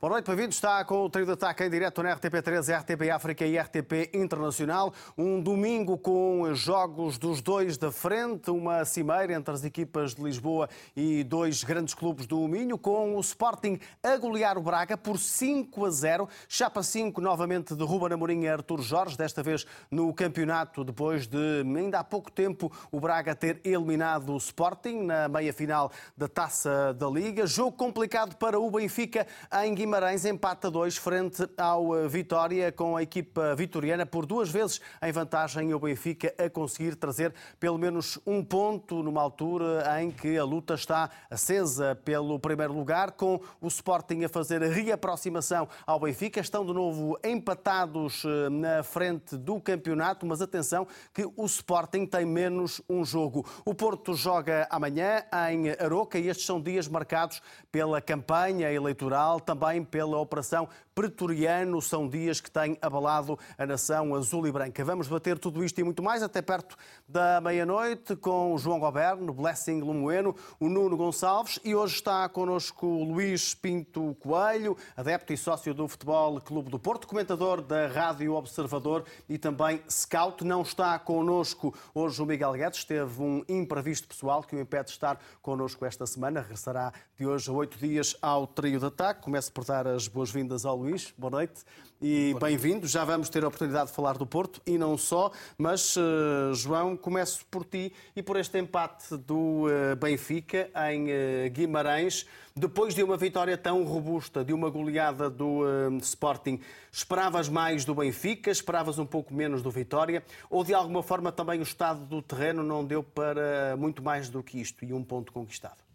Boa noite, bem-vindos. Está com o trio de ataque em direto na RTP3, RTP África e RTP Internacional. Um domingo com jogos dos dois da frente, uma cimeira entre as equipas de Lisboa e dois grandes clubes do Minho, com o Sporting a golear o Braga por 5 a 0. Chapa 5 novamente de Ruben Amorim e Artur Jorge, desta vez no campeonato, depois de ainda há pouco tempo o Braga ter eliminado o Sporting na meia-final da Taça da Liga. Jogo complicado para o Benfica em Guimarães Guimarães empata 2 frente ao eh, Vitória, com a equipa vitoriana por duas vezes em vantagem o Benfica a conseguir trazer pelo menos um ponto numa altura em que a luta está acesa pelo primeiro lugar, com o Sporting a fazer a reaproximação ao Benfica. Estão de novo empatados eh, na frente do campeonato, mas atenção que o Sporting tem menos um jogo. O Porto joga amanhã em Aroca e estes são dias marcados pela campanha eleitoral, também também pela Operação Pretoriano. São dias que têm abalado a nação azul e branca. Vamos bater tudo isto e muito mais até perto da meia-noite com João Goberno, Blessing Lumoeno, o Nuno Gonçalves e hoje está connosco Luís Pinto Coelho, adepto e sócio do Futebol Clube do Porto, comentador da Rádio Observador e também scout. Não está connosco hoje o Miguel Guedes, teve um imprevisto pessoal que o impede de estar connosco esta semana. Regressará de hoje a oito dias ao trio de ataque. Começo por dar as boas-vindas ao Luís. Boa noite e bem-vindo. Já vamos ter a oportunidade de falar do Porto e não só, mas uh, João, começo por ti e por este empate do uh, Benfica em uh, Guimarães. Depois de uma vitória tão robusta, de uma goleada do Sporting, esperavas mais do Benfica, esperavas um pouco menos do Vitória, ou de alguma forma também o estado do terreno não deu para muito mais do que isto e um ponto conquistado?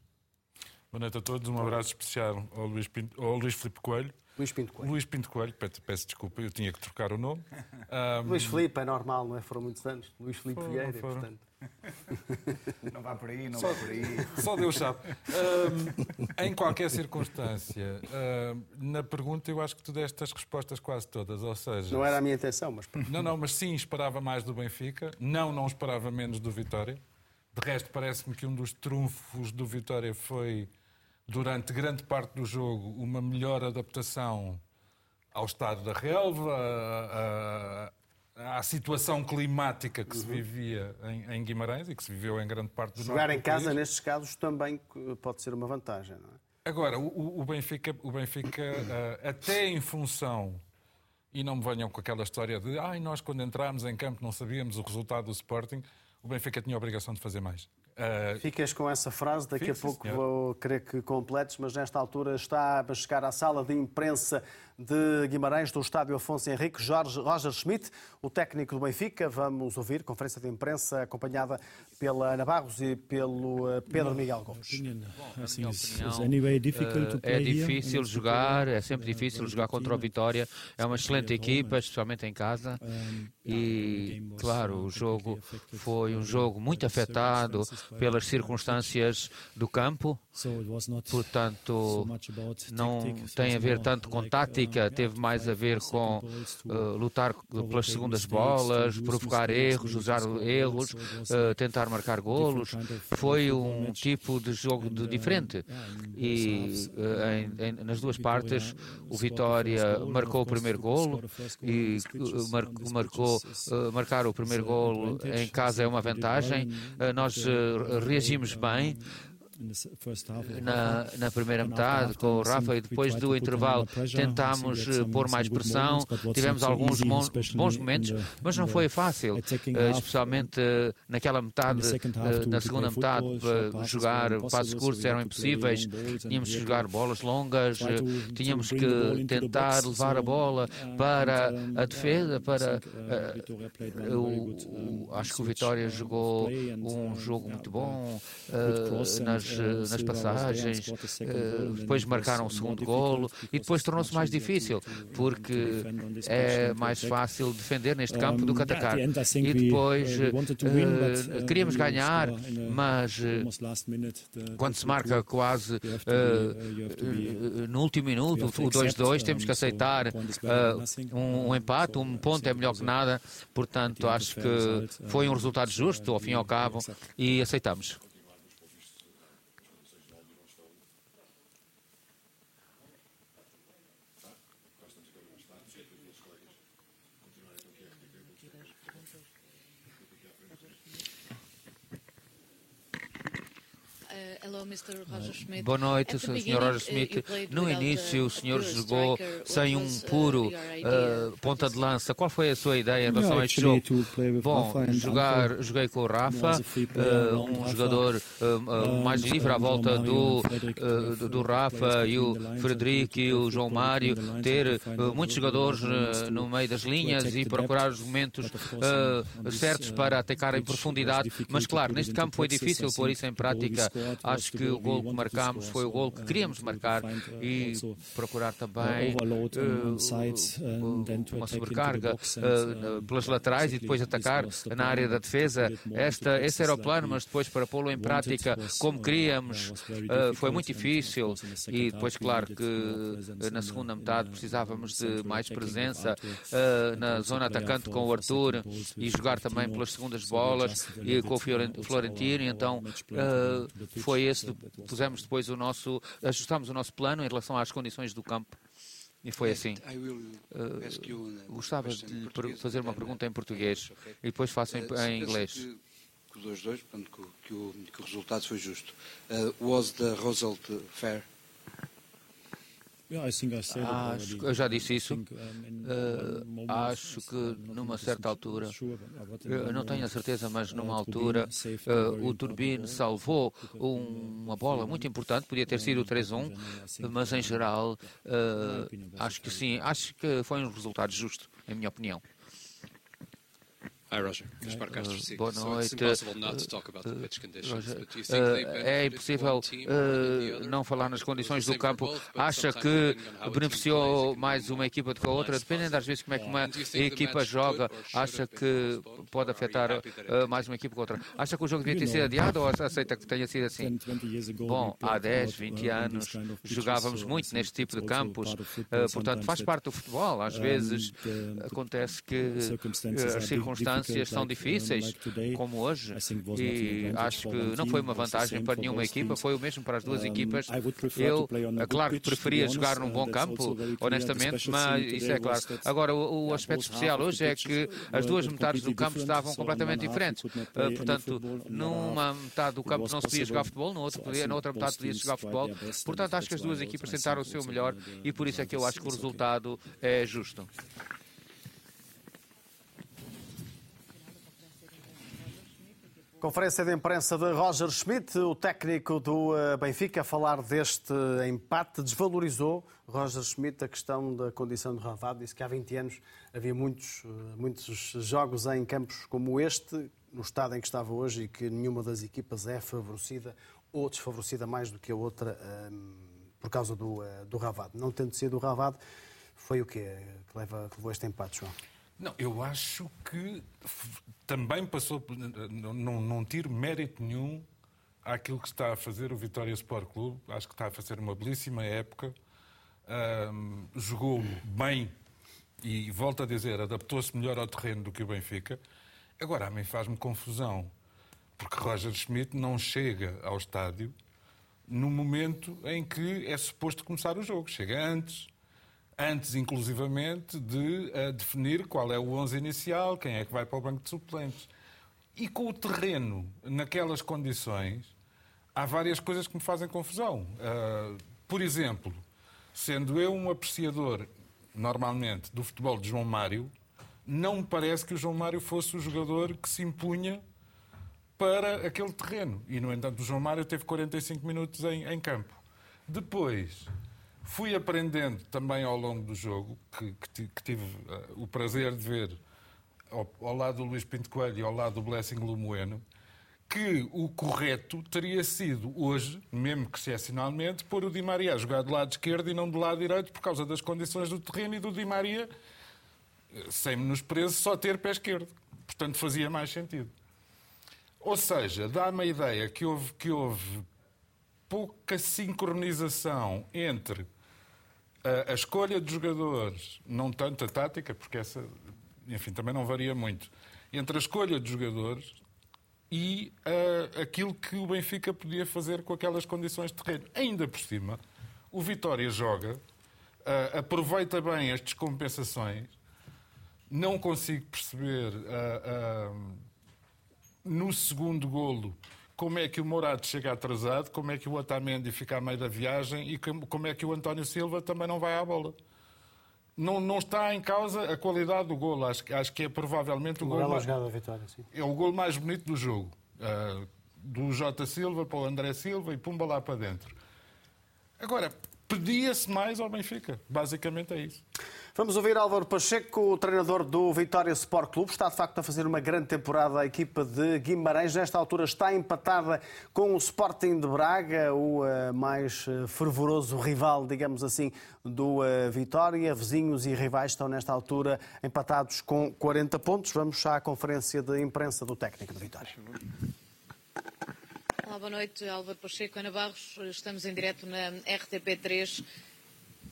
Boa noite a todos, um abraço especial ao Luís, Pinto, ao Luís Filipe Coelho. Luís Pinto Coelho. Luís Pinto Coelho, peço, peço desculpa, eu tinha que trocar o nome. Um... Luís Filipe é normal, não é? Foram muitos anos. Luís Filipe Vieira, foram. portanto. Não vá por aí, não só, vá por aí. Só Deus sabe. Um, em qualquer circunstância, um, na pergunta eu acho que tu deste as respostas quase todas, ou seja... Não era a minha intenção, mas... Não, não, mas sim, esperava mais do Benfica. Não, não esperava menos do Vitória. De resto, parece-me que um dos trunfos do Vitória foi durante grande parte do jogo, uma melhor adaptação ao estado da relva, à situação climática que uhum. se vivia em, em, Guimarães e que se viveu em grande parte do Jogar em casa, país. nestes casos, também pode ser uma vantagem, não é? Agora, o, o Benfica, o Benfica uh, até em função, e não me venham com aquela história de ai, nós quando entrámos em campo não sabíamos o resultado do Sporting, o Benfica tinha a obrigação de fazer mais. Uh, Ficas com essa frase, daqui a pouco senhor. vou querer que completes, mas nesta altura está a chegar à sala de imprensa de Guimarães, do estádio Afonso Henrique, Jorge Roger Schmidt, o técnico do Benfica. Vamos ouvir conferência de imprensa acompanhada pela Ana Barros e pelo eh, Pedro Miguel Gomes. Assim, é difícil jogar, é sempre difícil jogar contra o Vitória. É uma excelente equipa, especialmente em casa. E, claro, o jogo foi um jogo muito afetado pelas circunstâncias do campo. Portanto, não tem a ver tanto com tática, teve mais a ver com uh, lutar pelas segundas bolas, provocar erros, usar erros, uh, tentar marcar golos. Foi um tipo de jogo de diferente. E uh, em, em, nas duas partes, o Vitória marcou o primeiro golo e mar, marcou, marcar o primeiro golo em casa é uma vantagem. nós reagimos bem na, na primeira metade com o Rafa e depois do intervalo tentámos eh, pôr mais pressão, tivemos alguns bons momentos, mas não foi fácil, eh, especialmente eh, naquela metade, na segunda metade, jogar passos curtos eram impossíveis, tínhamos que jogar bolas longas, tínhamos que tentar levar a bola para a defesa, para uh, acho que o Vitória jogou um jogo muito bom nas nas, nas passagens, eh, depois marcaram o segundo golo e depois tornou-se mais difícil, porque é mais fácil defender neste campo do que atacar. E depois uh, queríamos ganhar, mas uh, quando se marca quase uh, no último minuto, o 2-2, temos que aceitar um, um empate, um ponto é melhor que nada, portanto acho que foi um resultado justo, ao fim e ao cabo, e aceitamos. Boa noite, Sr. Roger Smith. No início, o senhor jogou sem um puro uh, ponta de lança. Qual foi a sua ideia em relação a este jogo? Bom, jogar, joguei com o Rafa, uh, um jogador uh, mais livre à volta do, do, do, Rafa e o Frederico e o João Mário, ter muitos jogadores no meio das linhas e procurar os momentos certos para atacar em profundidade. Mas, claro, neste campo foi difícil pôr isso em prática. Acho que o gol que marcámos foi o gol que queríamos marcar e procurar também uh, uma sobrecarga uh, pelas laterais e depois atacar na área da defesa. Esta, esse era o plano, mas depois para pô-lo em prática como queríamos uh, foi muito difícil e depois, claro, que na segunda metade precisávamos de mais presença na zona atacante com o Arthur e jogar também pelas segundas bolas e com o Florentino, então foi esse, pusemos depois o nosso, ajustámos o nosso plano em relação às condições do campo. E foi assim. Uh, gostava de fazer uma pergunta em português e depois faço em, em inglês. Que o 2-2, que, o, que o resultado foi justo. Uh, was the result fair? Acho, eu já disse isso. Uh, acho que numa certa altura, eu não tenho a certeza, mas numa altura, uh, o Turbine salvou uma bola muito importante, podia ter sido o 3-1, mas em geral, uh, acho que sim, acho que foi um resultado justo, em minha opinião. Hi, Roger. Gaspar Castro, uh, boa noite. é impossível uh, não falar nas condições do campo. Acha que beneficiou mais uma equipa do que a outra? Dependendo das vezes como é que uma equipa joga, acha que pode afetar uh, mais uma equipa que outra. Acha que o jogo devia ter sido adiado ou aceita que tenha sido assim? Bom, há 10, 20 anos jogávamos muito neste tipo de campos, uh, portanto faz parte do futebol. Às vezes acontece que as circunstâncias circunstâncias são difíceis, como hoje, e acho que não foi uma vantagem para nenhuma equipa, foi o mesmo para as duas equipas. Eu, é claro que preferia jogar num bom campo, honestamente, mas isso é claro. Agora, o, o aspecto especial hoje é que as duas metades do campo estavam completamente diferentes. Uh, portanto, numa metade do campo não se podia jogar futebol, na outra, podia, na outra metade podia jogar futebol. Portanto, acho que as duas equipas tentaram o seu melhor e por isso é que eu acho que o resultado é justo. Conferência de imprensa de Roger Schmidt, o técnico do eh, Benfica, a falar deste empate, desvalorizou Roger Schmidt a questão da condição de Ravado. Disse que há 20 anos havia muitos, eh, muitos jogos em campos como este, no estado em que estava hoje, e que nenhuma das equipas é favorecida ou desfavorecida mais do que a outra um, ehm, por causa do, uh, do Ravado. Não tendo sido o Ravado, foi o quê que, leva, que levou este empate, João? Não, eu acho que também passou, não, não tiro mérito nenhum àquilo que está a fazer o Vitória Sport Clube. Acho que está a fazer uma belíssima época. Um, jogou bem e, volto a dizer, adaptou-se melhor ao terreno do que o Benfica. Agora, a mim faz-me confusão, porque Roger Schmidt não chega ao estádio no momento em que é suposto começar o jogo. Chega antes, antes inclusivamente de uh, definir qual é o 11 inicial, quem é que vai para o banco de suplentes. E com o terreno naquelas condições, há várias coisas que me fazem confusão. Uh, por exemplo, sendo eu um apreciador, normalmente, do futebol de João Mário, não me parece que o João Mário fosse o jogador que se impunha para aquele terreno. E, no entanto, o João Mário teve 45 minutos em, em campo. Depois, Fui aprendendo também ao longo do jogo, que, que, que tive uh, o prazer de ver ao, ao, lado do Luís Pinto Coelho e ao lado do Blessing Lumoeno, que o correto teria sido hoje, mesmo que excepcionalmente, pôr o Di Maria a jogar do lado esquerdo e não do lado direito por causa das condições do terreno e do Di Maria, eh, sem menosprezo, só ter pé esquerdo. Portanto, fazia mais sentido. Ou seja, dá-me a ideia que houve, que houve pouca sincronização entre a, a escolha de jogadores, não tanto a tática, porque essa, enfim, também não varia muito, entre a escolha de jogadores e aquilo que o Benfica podia fazer com aquelas condições de terreno. Ainda por cima, o Vitória joga, aproveita bem as descompensações. Não consigo perceber no segundo golo, como é que o Morato chega atrasado, como é que o Otamendi fica a meio da viagem e como é que o António Silva também não vai à bola. Não, não está em causa a qualidade do golo. Acho, acho que é provavelmente o, o golo mais, vitória, é o golo mais bonito do jogo. Uh, do Jota Silva para o André Silva e pumba lá para dentro. Agora, pedia-se mais ao Benfica. Basicamente é isso. Vamos ouvir Álvaro Pacheco, o treinador do Vitória Sport Clube. Está de facto a fazer uma grande temporada a equipa de Guimarães. Nesta altura está empatada com o Sporting de Braga, o uh, mais uh, fervoroso rival, digamos assim, do uh, Vitória. Vizinhos e rivais estão nesta altura empatados com 40 pontos. Vamos à conferência de imprensa do técnico de Vitória. Olá, boa noite. Álvaro Pacheco, Ana Barros. Estamos em direto na RTP3.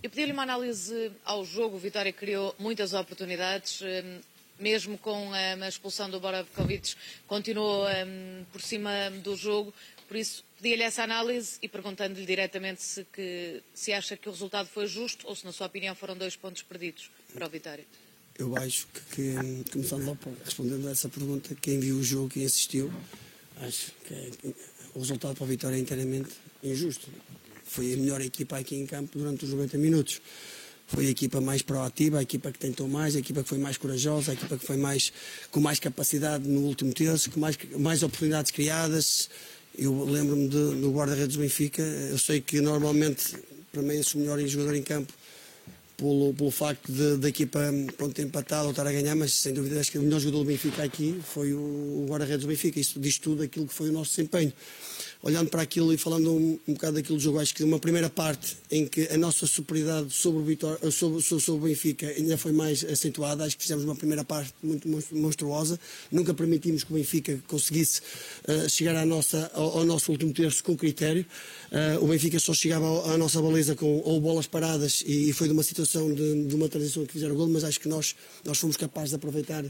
Eu pedi-lhe uma análise ao jogo. O Vitória criou muitas oportunidades, hum, mesmo com hum, a expulsão do Boravkovic, continuou hum, por cima do jogo. Por isso, pedi-lhe essa análise e perguntando-lhe diretamente se, que, se acha que o resultado foi justo ou se, na sua opinião, foram dois pontos perdidos para o Vitória. Eu acho que, começando logo respondendo a essa pergunta, quem viu o jogo e assistiu, acho que o resultado para o Vitória é inteiramente injusto foi a melhor equipa aqui em campo durante os 90 minutos. Foi a equipa mais proativa, a equipa que tentou mais, a equipa que foi mais corajosa, a equipa que foi mais com mais capacidade no último terço, com mais, mais oportunidades criadas. Eu lembro-me do guarda-redes do Benfica. Eu sei que normalmente, para mim, o melhor jogador em campo pelo, pelo facto da equipa pronto, empatada ou estar a ganhar, mas sem dúvida acho que o melhor jogador do Benfica aqui foi o guarda-redes do Benfica. Isso diz tudo aquilo que foi o nosso desempenho olhando para aquilo e falando um, um bocado daquilo do jogo, acho que uma primeira parte em que a nossa superioridade sobre o, Vitória, sobre, sobre, sobre o Benfica ainda foi mais acentuada, acho que fizemos uma primeira parte muito monstruosa, nunca permitimos que o Benfica conseguisse uh, chegar à nossa, ao, ao, nosso último terço com critério. Uh, o Benfica só chegava à nossa baliza com ou bolas paradas e, e foi de uma situação de, de uma transição que fizeram o gol, mas acho que nós, nós fomos capazes de aproveitar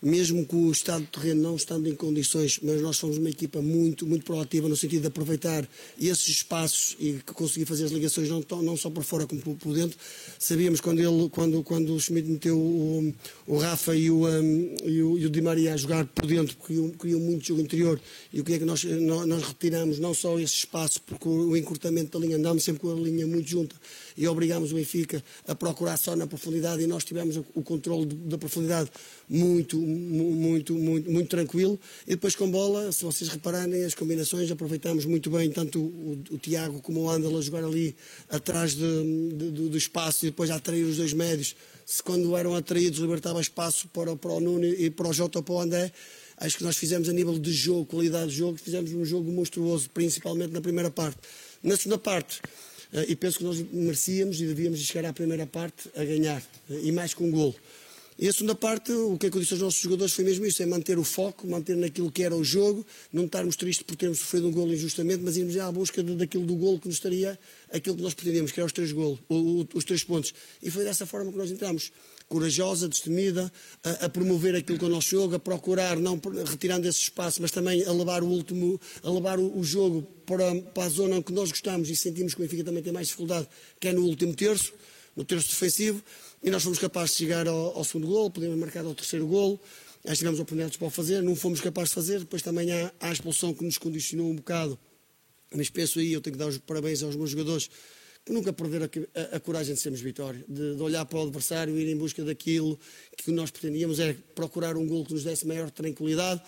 mesmo com o estado do terreno não estando em condições, mas nós somos uma equipa muito, muito proativa no sentido de aproveitar esses espaços e conseguir fazer as ligações não, não só por fora como por dentro. Sabíamos quando, ele, quando, quando o Schmidt meteu o, o Rafa e o, um, e, o, e o Di Maria a jogar por dentro, porque queriam muito jogo interior, e o que é que nós, nós, retiramos não só esse espaço, porque o, encurtamento da linha, andámos sempre com a linha muito junta, e obrigámos o Benfica a procurar só na profundidade, e nós tivemos o, controle da profundidade muito, muito, muito, muito tranquilo. E depois com bola, se vocês repararem, as combinações aproveitamos muito bem, tanto o, o Tiago como o Andal a jogar ali atrás de, de, do espaço e depois a atrair os dois médios. Se quando eram atraídos libertava espaço para, para o Nuno e para o Jota para o André. Acho que nós fizemos a nível de jogo, qualidade de jogo, fizemos um jogo monstruoso, principalmente na primeira parte. Na segunda parte, e penso que nós merecíamos e devíamos chegar à primeira parte a ganhar, eh, e mais com um golo. E a segunda parte, o que é que eu disse aos nossos jogadores foi mesmo isso, é manter o foco, manter naquilo que era o jogo, não estarmos tristes por termos sofrido um golo injustamente, mas irmos à busca daquilo do golo que nos estaria aquilo que nós pretendíamos, que eram os três golos, os três pontos. E foi dessa forma que nós entramos corajosa, destemida, a, a, promover aquilo que é o nosso jogo, a procurar, não retirando esse espaço, mas também a levar o último, a levar o, o jogo para, para, a zona que nós gostamos e sentimos que o Benfica também tem mais dificuldade, que é no último terço, no terço defensivo e nós fomos capazes de chegar ao, ao segundo gol, podemos marcar ao terceiro gol, já tivemos oportunidades para o fazer, não fomos capazes de fazer, depois também há, há a expulsão que nos condicionou um bocado, mas penso aí, eu tenho que dar os parabéns aos meus jogadores, nunca perderam a, a, a coragem de sermos vitória, de, de, olhar para o adversário e ir em busca daquilo que nós pretendíamos, era procurar um gol que nos desse maior tranquilidade,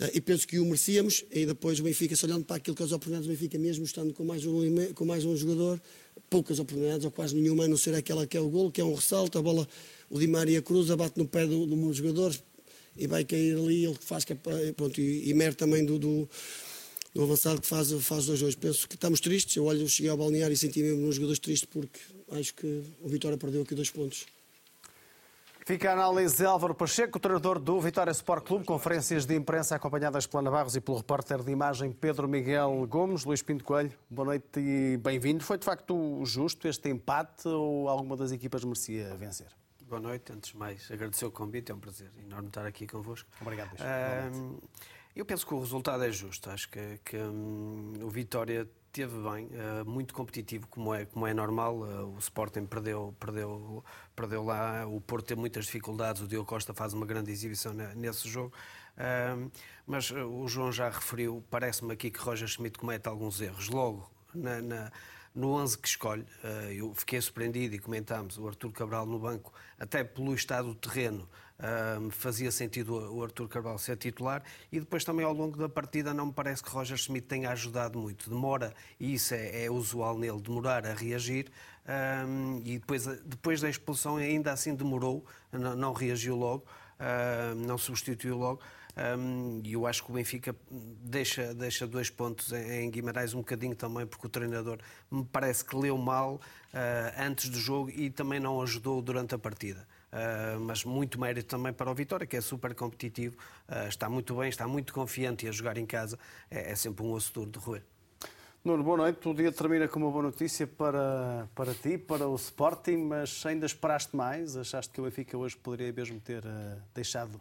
eh, e penso que o merecíamos, e depois o Benfica, se olhando para aquilo que é as oportunidades do Benfica, mesmo estando com mais um, com mais um jogador, poucas oportunidades, ou quase nenhuma, a não ser aquela que é o gol, que é um ressalto, a bola, o Di Maria cruza, bate no pé do, do meu jogador e vai cair ali, ele faz, pronto, e, e também do, do, do, avançado que faz, faz dois hoje. Penso que estamos tristes, eu olho, cheguei ao balneário e senti mesmo nos jogadores tristes porque acho que o Vitória perdeu aqui dois pontos. Fica a análise de Álvaro Pacheco, treinador do Vitória Sport Clube, conferências de imprensa acompanhadas pela Ana Barros e pelo repórter de imagem Pedro Miguel Gomes. Luís Pinto Coelho, boa noite e bem-vindo. Foi de facto justo este empate ou alguma das equipas merecia vencer? Boa noite, antes de mais agradecer o convite, é um prazer enorme estar aqui convosco. Obrigado. Uh, eu penso que o resultado é justo. Acho que, que um, o Vitória teve bem, muito competitivo, como é, como é normal. o Sporting perdeu, perdeu, perdeu lá, o Porto teve muitas dificuldades, o Diogo Costa faz uma grande exibição nesse jogo. mas o João já referiu, parece-me aqui que Roger Schmidt comete alguns erros. Logo, na, na no 11 que escolhe, eh, eu fiquei surpreendido e comentámos, o Artur Cabral no banco, até pelo estado do terreno, fazia sentido o Artur Cabral ser titular e depois também ao longo da partida não me parece que Roger Schmidt tenha ajudado muito. Demora, e isso é, é usual nele, demorar a reagir eh, e depois, depois da expulsão ainda assim demorou, não, não reagiu logo, não substituiu logo. Um, e eu acho que o Benfica deixa, deixa dois pontos em Guimarães um bocadinho também, porque o treinador me parece que leu mal uh, antes do jogo e também não ajudou durante a partida. Uh, mas muito mérito também para o Vitória, que é super competitivo, uh, está muito bem, está muito confiante e a jogar em casa é, é sempre um osso duro de roer. Nuno, boa noite. O dia termina com uma boa notícia para, para ti, para o Sporting, mas ainda esperaste mais? Achaste que o Benfica hoje poderia mesmo ter uh, deixado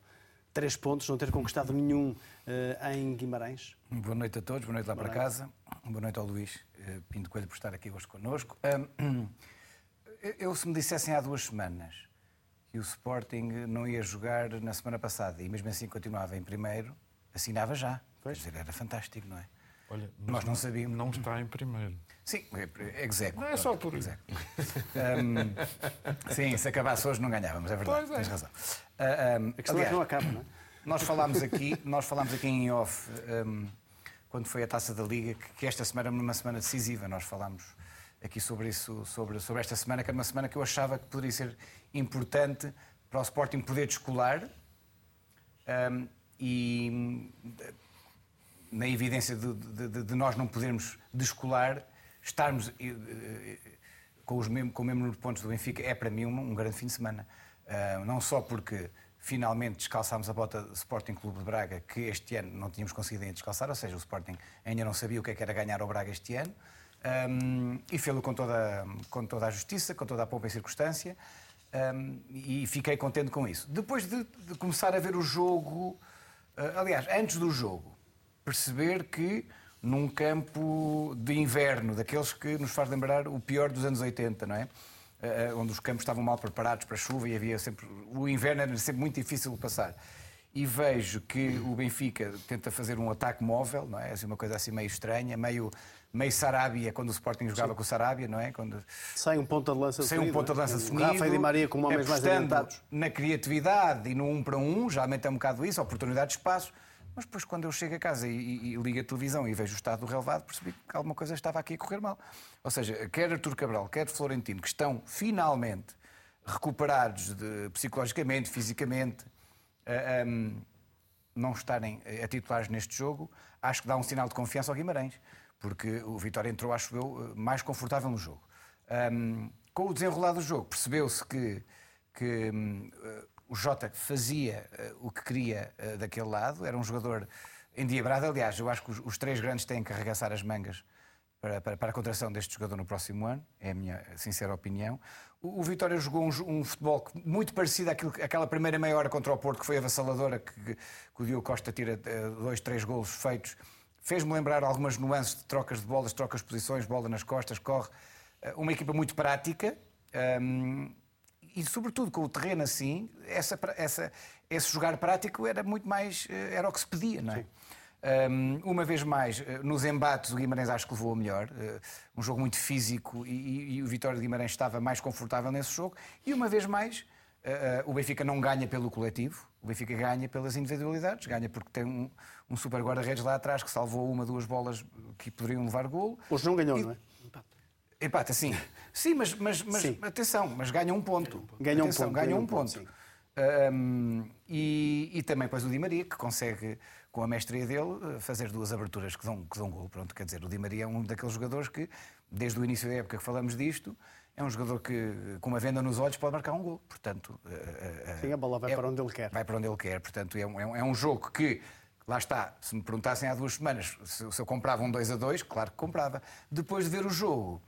três pontos, não ter conquistado nenhum uh, em Guimarães. Boa noite a todos, boa noite lá boa para noite. casa. Boa noite ao Luís uh, Pinto Coelho por estar aqui hoje connosco. Uh, eu, se me dissessem há duas semanas o Sporting não ia jogar na semana passada e mesmo assim continuava em primeiro, assinava já. Pois. Quer dizer, era fantástico, não é? Olha, nós não sabíamos. Não está em primeiro. Sim, execo. Não é só por isso. Um, sim, se acabasse hoje não ganhávamos, é verdade. Pois é. Tens razão. Uh, um, a questão aliás, é que não acaba, não é? Nós falámos aqui, nós falámos aqui em off, um, quando foi a taça da Liga, que, que esta semana era uma semana decisiva. Nós falámos aqui sobre isso, sobre, sobre esta semana, que era uma semana que eu achava que poderia ser importante para o Sporting poder descolar. Um, e na evidência de, de, de, nós não podermos descolar, estarmos eh, eh, com, os mesmo, com o mesmo número de pontos do Benfica é para mim um, um grande fim de semana. Uh, não só porque finalmente descalçámos a bota do Sporting Clube de Braga, que este ano não tínhamos conseguido ainda descalçar, ou seja, o Sporting ainda não sabia o que, é que era ganhar ao Braga este ano, um, e fê-lo com toda, com toda a justiça, com toda a pouca circunstância, um, e fiquei contente com isso. Depois de, de começar a ver o jogo, uh, aliás, antes do jogo, perceber que num campo de inverno, daqueles que nos faz lembrar o pior dos anos 80, não é? Uh, onde os campos estavam mal preparados para a chuva e havia sempre. O inverno era sempre muito difícil de passar. E vejo que o Benfica tenta fazer um ataque móvel, não é? Assim, uma coisa assim meio estranha, meio, meio Sarabia, quando o Sporting jogava Sim. com o Sarabia, não é? Quando... Sem um ponto de lança Sem um ponto de lança definido. Rafa e Di Maria com homens mais adiantados. na criatividade e no um para um, já é um bocado isso, oportunidade de espaço mas depois, quando eu chego a casa e, e, e ligo a televisão e vejo o estado do relevado, percebi que alguma coisa estava aqui a correr mal. Ou seja, quer Artur Cabral, quer Florentino, que estão finalmente recuperados de, psicologicamente, fisicamente, um, não estarem a titulares neste jogo, acho que dá um sinal de confiança ao Guimarães, porque o Vitória entrou, acho eu, mais confortável no jogo. Um, com o desenrolar do jogo, percebeu-se que, que um, o Jota fazia uh, o que queria uh, daquele lado, era um jogador endiabrado. Aliás, eu acho que os, os três grandes têm que arregaçar as mangas para, para, para, a contratação deste jogador no próximo ano, é a minha sincera opinião. O, o Vitória jogou um, um, futebol muito parecido àquilo, àquela primeira meia hora contra o Porto, que foi avassaladora, que, que o Diogo Costa tira uh, dois, três golos feitos. Fez-me lembrar algumas nuances de trocas de bolas, trocas de posições, bola nas costas, corre. uma equipa muito prática. Um, ehm, e sobretudo com o terreno assim, essa, essa, esse jogar prático era muito mais, eh, era o que se pedia, não é? Um, uma vez mais, eh, nos embates, o Guimarães acho que levou a melhor. Um jogo muito físico e, e, e, o Vitória de Guimarães estava mais confortável nesse jogo. E uma vez mais, uh, uh, o Benfica não ganha pelo coletivo, o Benfica ganha pelas individualidades, ganha porque tem um, um super guarda-redes lá atrás que salvou uma, duas bolas que poderiam levar golo. Hoje não ganhou, e, não é? Empate, sim. Sim, mas, mas, mas sim. atenção, mas ganha um ponto. Ganha um ponto. Ganha um ponto. Um, e, e, também depois o Di Maria, que consegue, com a mestria dele, fazer duas aberturas que dão, que dão gol. Pronto, quer dizer, o Di Maria é um daqueles jogadores que, desde o início da época que falamos disto, é um jogador que, com uma venda nos olhos, pode marcar um gol. Portanto, Sim, a bola vai é, para onde ele quer. Vai para onde ele quer. Portanto, é um, é um é jogo que, lá está, se me perguntassem há duas semanas se, se eu comprava um 2 a 2, claro que comprava. Depois de ver o jogo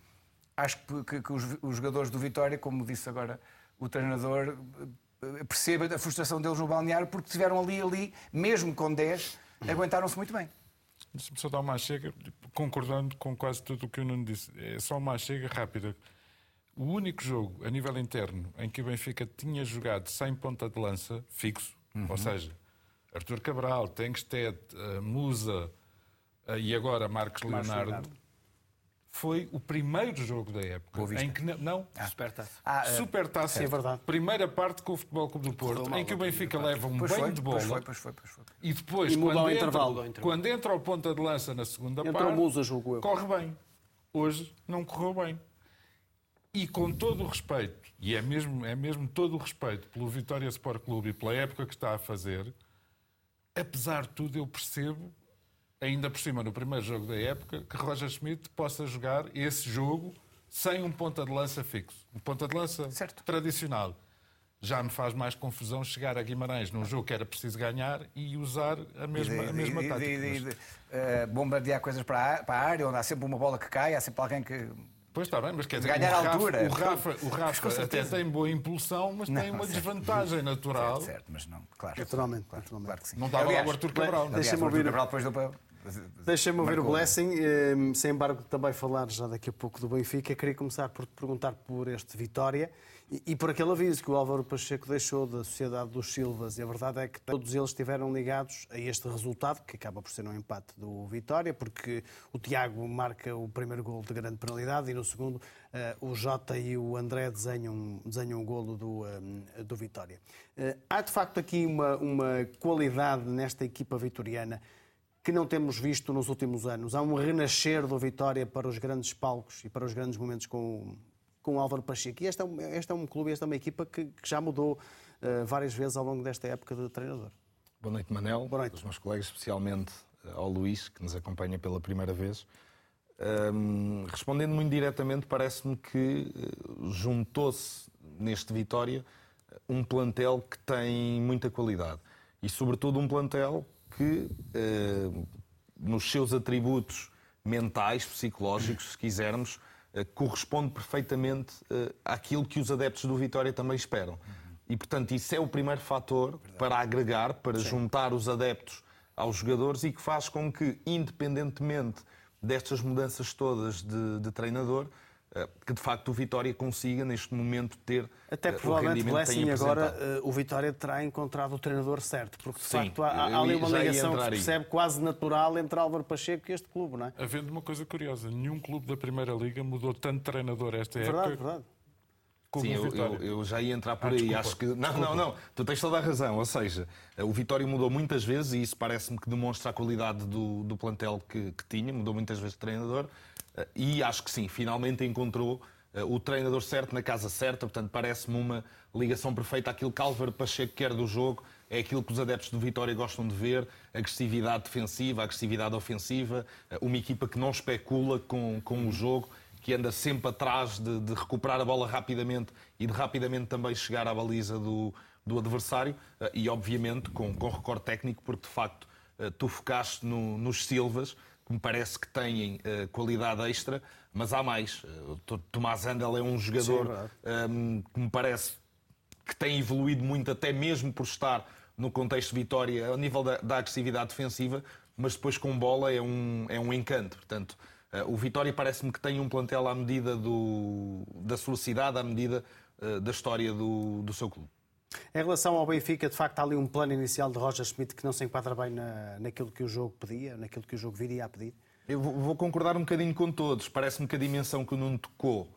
acho que, que, que os, os, jogadores do Vitória, como disse agora o treinador, eh, perceba a frustração deles no balneário, porque tiveram ali, ali, mesmo com 10, aguentaram-se muito bem. Deixa-me só dar uma chega, concordando com quase tudo o que o Nuno disse. É só uma chega rápida. O único jogo a nível interno em que o Benfica tinha jogado sem ponta de lança fixo, uhum. ou seja, Artur Cabral, Tengsted, uh, Musa uh, e agora Marcos, Leonardo, Leonardo, foi o primeiro jogo da época em que não, ah. Supertaça. Ah, é. Supertaça. É verdade. Primeira parte com o Futebol Clube do Porto, em que o Benfica leva um pois banho foi, de bola. Pois foi, pois foi, pois foi. E depois, e quando, entra, intervalo. quando entra o ponta de lança na segunda Entrou parte, Musa, corre bem. Hoje não correu bem. E com todo o respeito, e é mesmo, é mesmo todo o respeito pelo Vitória Sport Clube e pela época que está a fazer, apesar de tudo, eu percebo, ainda por cima no primeiro jogo da época, que Roger Schmidt possa jogar esse jogo sem um ponta de lança fixo. Um ponta de lança certo. tradicional. Já me faz mais confusão chegar a Guimarães num jogo que era preciso ganhar e usar a mesma, a mesma tática. De, uh, bombardear coisas para a, para a área, onde há sempre uma bola que cai, há sempre alguém que Pois está bem, mas quer dizer, ganhar o Rafa, altura. O Rafa, o Rafa até tem boa impulsão, mas não, tem uma certo, desvantagem natural. Certo, certo, mas não, claro. Naturalmente, claro, naturalmente. Claro que sim. Não estava Aliás, lá o Artur Cabral. Deixa-me ouvir. Cabral depois do Deixa-me ouvir o Blessing, ehm, sem embargo, também falar já daqui a pouco do Benfica. Queria começar por te perguntar por este Vitória e, e por aquele aviso que o Álvaro Pacheco deixou da Sociedade dos Silvas. E a verdade é que todos eles estiveram ligados a este resultado, que acaba por ser um empate do Vitória, porque o Tiago marca o primeiro gol de grande penalidade e no segundo uh, o Jota e o André desenham, desenham o golo do, uh, do Vitória. Uh, há de facto aqui uma, uma qualidade nesta equipa vitoriana que não temos visto nos últimos anos. Há um renascer do Vitória para os grandes palcos e para os grandes momentos com, com o Álvaro Pacheco. E este é um, este é um clube, esta é uma equipa que, que já mudou uh, várias vezes ao longo desta época de treinador. Boa noite, Manel. Boa noite. Os meus colegas, especialmente eh, ao Luís, que nos acompanha pela primeira vez. Um, respondendo muito diretamente, parece-me que uh, juntou-se neste Vitória um plantel que tem muita qualidade. E, sobretudo, um plantel que, eh, nos seus atributos mentais, psicológicos, se quisermos, eh, corresponde perfeitamente eh, àquilo que os adeptos do Vitória também esperam. E, portanto, isso é o primeiro fator para agregar, para Sim. juntar os adeptos aos jogadores e que faz com que, independentemente destas mudanças todas de, de treinador, eh, que de facto o Vitória consiga neste momento ter até provavelmente o Blessing agora uh, o Vitória terá encontrado o treinador certo porque de Sim, facto há, há ali uma ligação que se percebe quase natural entre Álvaro Pacheco e este clube não é? havendo uma coisa curiosa nenhum clube da Primeira Liga mudou tanto treinador esta verdade, época verdade. Como Sim, eu, eu, eu, já ia entrar por ah, aí. Desculpa, Acho que. Não, desculpa. não, não. Tu tens toda a razão. Ou seja, o Vitória mudou muitas vezes e isso parece-me que demonstra a qualidade do, do plantel que, que tinha. Mudou muitas vezes de treinador. Eh, e acho que sim, finalmente encontrou eh, o treinador certo na casa certa, portanto parece-me uma ligação perfeita àquilo que Álvaro Pacheco quer do jogo, é aquilo que os adeptos do Vitória gostam de ver, agressividade defensiva, agressividade ofensiva, eh, uma equipa que não especula com, com o jogo, que anda sempre atrás de, de recuperar a bola rapidamente e de rapidamente também chegar à baliza do, do adversário. E obviamente com, com recorde técnico, porque de facto tu focaste no, nos Silvas, me parece que têm uh, qualidade extra, mas há mais. Uh, Tomás Andel é um jogador um, ehm, que me parece que tem evoluído muito, até mesmo por estar no contexto de Vitória, ao nível da, da agressividade defensiva, mas depois com bola é um, é um encanto. Portanto, uh, o Vitória parece-me que tem um plantel à medida do, da sua cidade, à medida da história do, do seu clube. Em relação ao Benfica, de facto, há ali um plano inicial de Roger Schmidt que não se enquadra bem na, naquilo que o jogo pedia, naquilo que o jogo viria a pedir? Eu vou concordar um bocadinho com todos. Parece-me que a dimensão que o Nuno tocou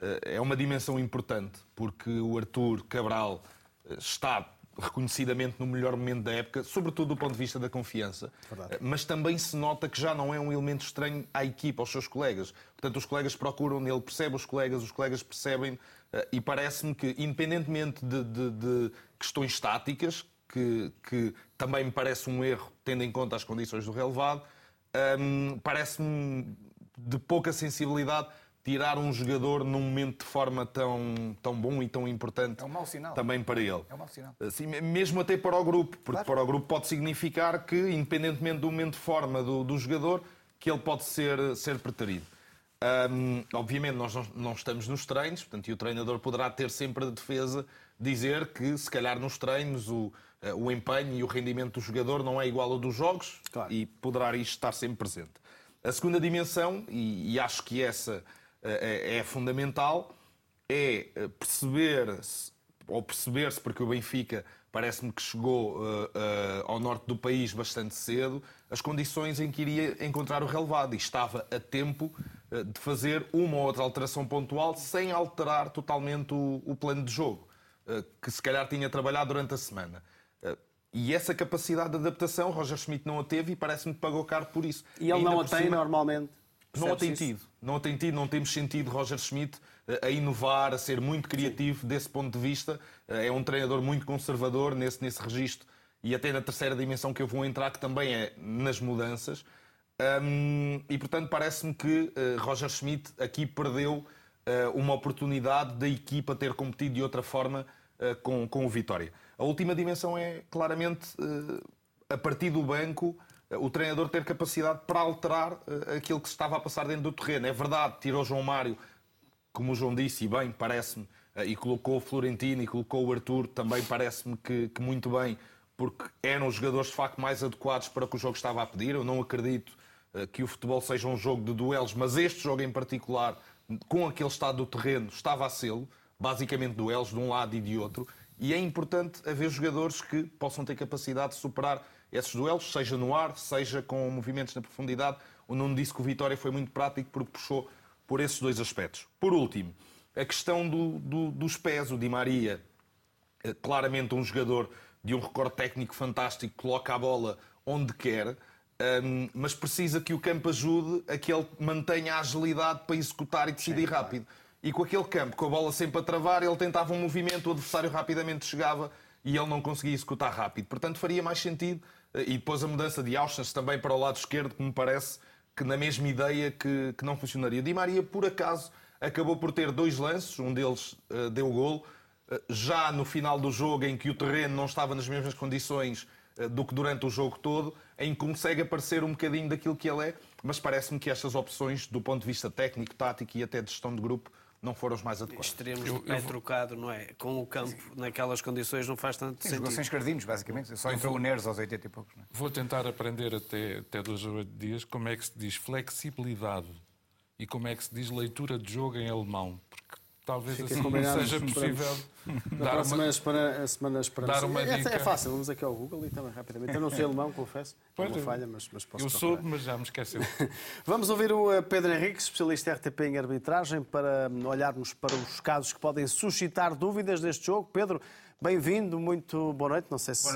eh, é uma dimensão importante, porque o Arthur Cabral eh, está reconhecidamente no melhor momento da época, sobretudo do ponto de vista da confiança. Verdade. Eh, mas também se nota que já não é um elemento estranho à equipa, aos seus colegas. Portanto, os colegas procuram nele, percebe os colegas, os colegas percebem, eh, e parece-me que, independentemente de, de, de questões estáticas, que, que, também me parece um erro, tendo em conta as condições do relevado, hum, parece-me de pouca sensibilidade tirar um jogador num momento de forma tão, tão bom e tão importante é um mau sinal. também para ele. É um mau sinal. Assim, mesmo até para o grupo, porque claro. para o grupo pode significar que, independentemente do momento de forma do, do jogador, que ele pode ser, ser preterido. Um, obviamente, nós não, não, estamos nos treinos, portanto, e o treinador poderá ter sempre a defesa dizer que, se calhar, nos treinos o, uh, o empenho e o rendimento do jogador não é igual ao dos jogos claro. e poderá isto estar sempre presente. A segunda dimensão, e, e acho que essa é, é, fundamental, é uh, perceber-se, ou perceber-se, porque o Benfica parece-me que chegou uh, uh, ao norte do país bastante cedo, as condições em que iria encontrar o relevado e estava a tempo uh, de fazer uma ou outra alteração pontual sem alterar totalmente o, o plano de jogo, que se calhar tinha trabalhado durante a semana. E essa capacidade de adaptação, Roger Schmidt não a teve e parece-me que pagou caro por isso. E ele Ainda não a tem cima, normalmente? Não a tem tido. Não tem tido, não temos sentido Roger Schmidt a inovar, a ser muito criativo Sim. desse ponto de vista. É um treinador muito conservador nesse, nesse registro e até na terceira dimensão que eu vou entrar, que também é nas mudanças. Um, e portanto parece-me que uh, Roger Schmidt aqui perdeu uh, uma oportunidade da equipa ter competido de outra forma uh, com, com o Vitória. A última dimensão é claramente a partir do banco o treinador ter capacidade para alterar aquilo que se estava a passar dentro do terreno. É verdade, tirou João Mário como o João disse, e bem, parece-me, eh, e colocou o Florentino e colocou o Arthur, também parece-me que, que, muito bem, porque eram os jogadores de facto mais adequados para o que o jogo estava a pedir. Eu não acredito uh, que o futebol seja um jogo de duelos, mas este jogo em particular, com aquele estado do terreno, estava a sê-lo, basicamente duelos de um lado e de outro, e é importante haver jogadores que possam ter capacidade de superar esses duelos, seja no ar, seja com movimentos na profundidade. O Nuno disse que o Vitória foi muito prático porque puxou por esses dois aspectos. Por último, a questão do, do, dos pés. O Di Maria, eh, claramente um jogador de um recorde técnico fantástico, coloca a bola onde quer, mas precisa que o campo ajude a que ele mantenha a agilidade para executar e decidir Sim, rápido. Claro. E com aquele campo, com a bola sempre a travar, ele tentava um movimento, o adversário rapidamente chegava e ele não conseguia executar rápido. Portanto, faria mais sentido. E depois a mudança de Auschwitz também para o lado esquerdo, que me parece que na mesma ideia que, que não funcionaria. Di Maria, por acaso, acabou por ter dois lances, um deles uh, deu gol, uh, já no final do jogo em que o terreno não estava nas mesmas condições uh, do que durante o jogo todo, em que consegue aparecer um bocadinho daquilo que ele é, mas parece-me que estas opções, do ponto de vista técnico, tático e até de gestão de grupo, não foram os mais adequados. Extremos de pé trocado, não é? Com o campo naquelas condições não faz tanto Sim, sentido. sem escardinos, basicamente. Só entrou o Neres aos 80 e poucos. Não é? Vou tentar aprender até, até dois ou oito dias como é que se diz flexibilidade e como é que se diz leitura de jogo em alemão. Porque talvez assim seja possível dar uma, semana, semana Dar uma é, dica. é fácil, vamos aqui ao Google e também rapidamente. Eu não sei alemão, confesso. Pois uma falha, mas, mas posso Eu soube, mas já me esqueci. vamos ouvir o eh, Pedro Henrique, especialista RTP em arbitragem, para olharmos para os casos que podem suscitar dúvidas deste jogo. Pedro, Bem-vindo, muito boa noite. Não sei se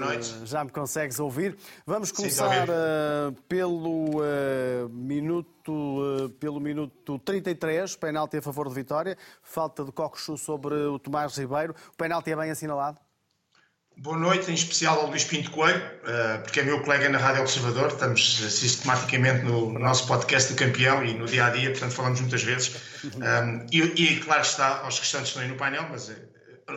já me consegues ouvir. Vamos começar Sim, uh, pelo, uh, minuto, uh, pelo minuto 33, penalti a favor de Vitória. Falta de Cocosu sobre o Tomás Ribeiro. O penalti é bem assinalado? Boa noite, em especial ao Luís Pinto Coelho, porque é meu colega na Rádio Observador. Estamos sistematicamente no nosso podcast do campeão e no dia a dia, portanto, falamos muitas vezes. E, e, claro está, aos que estão aí no painel, mas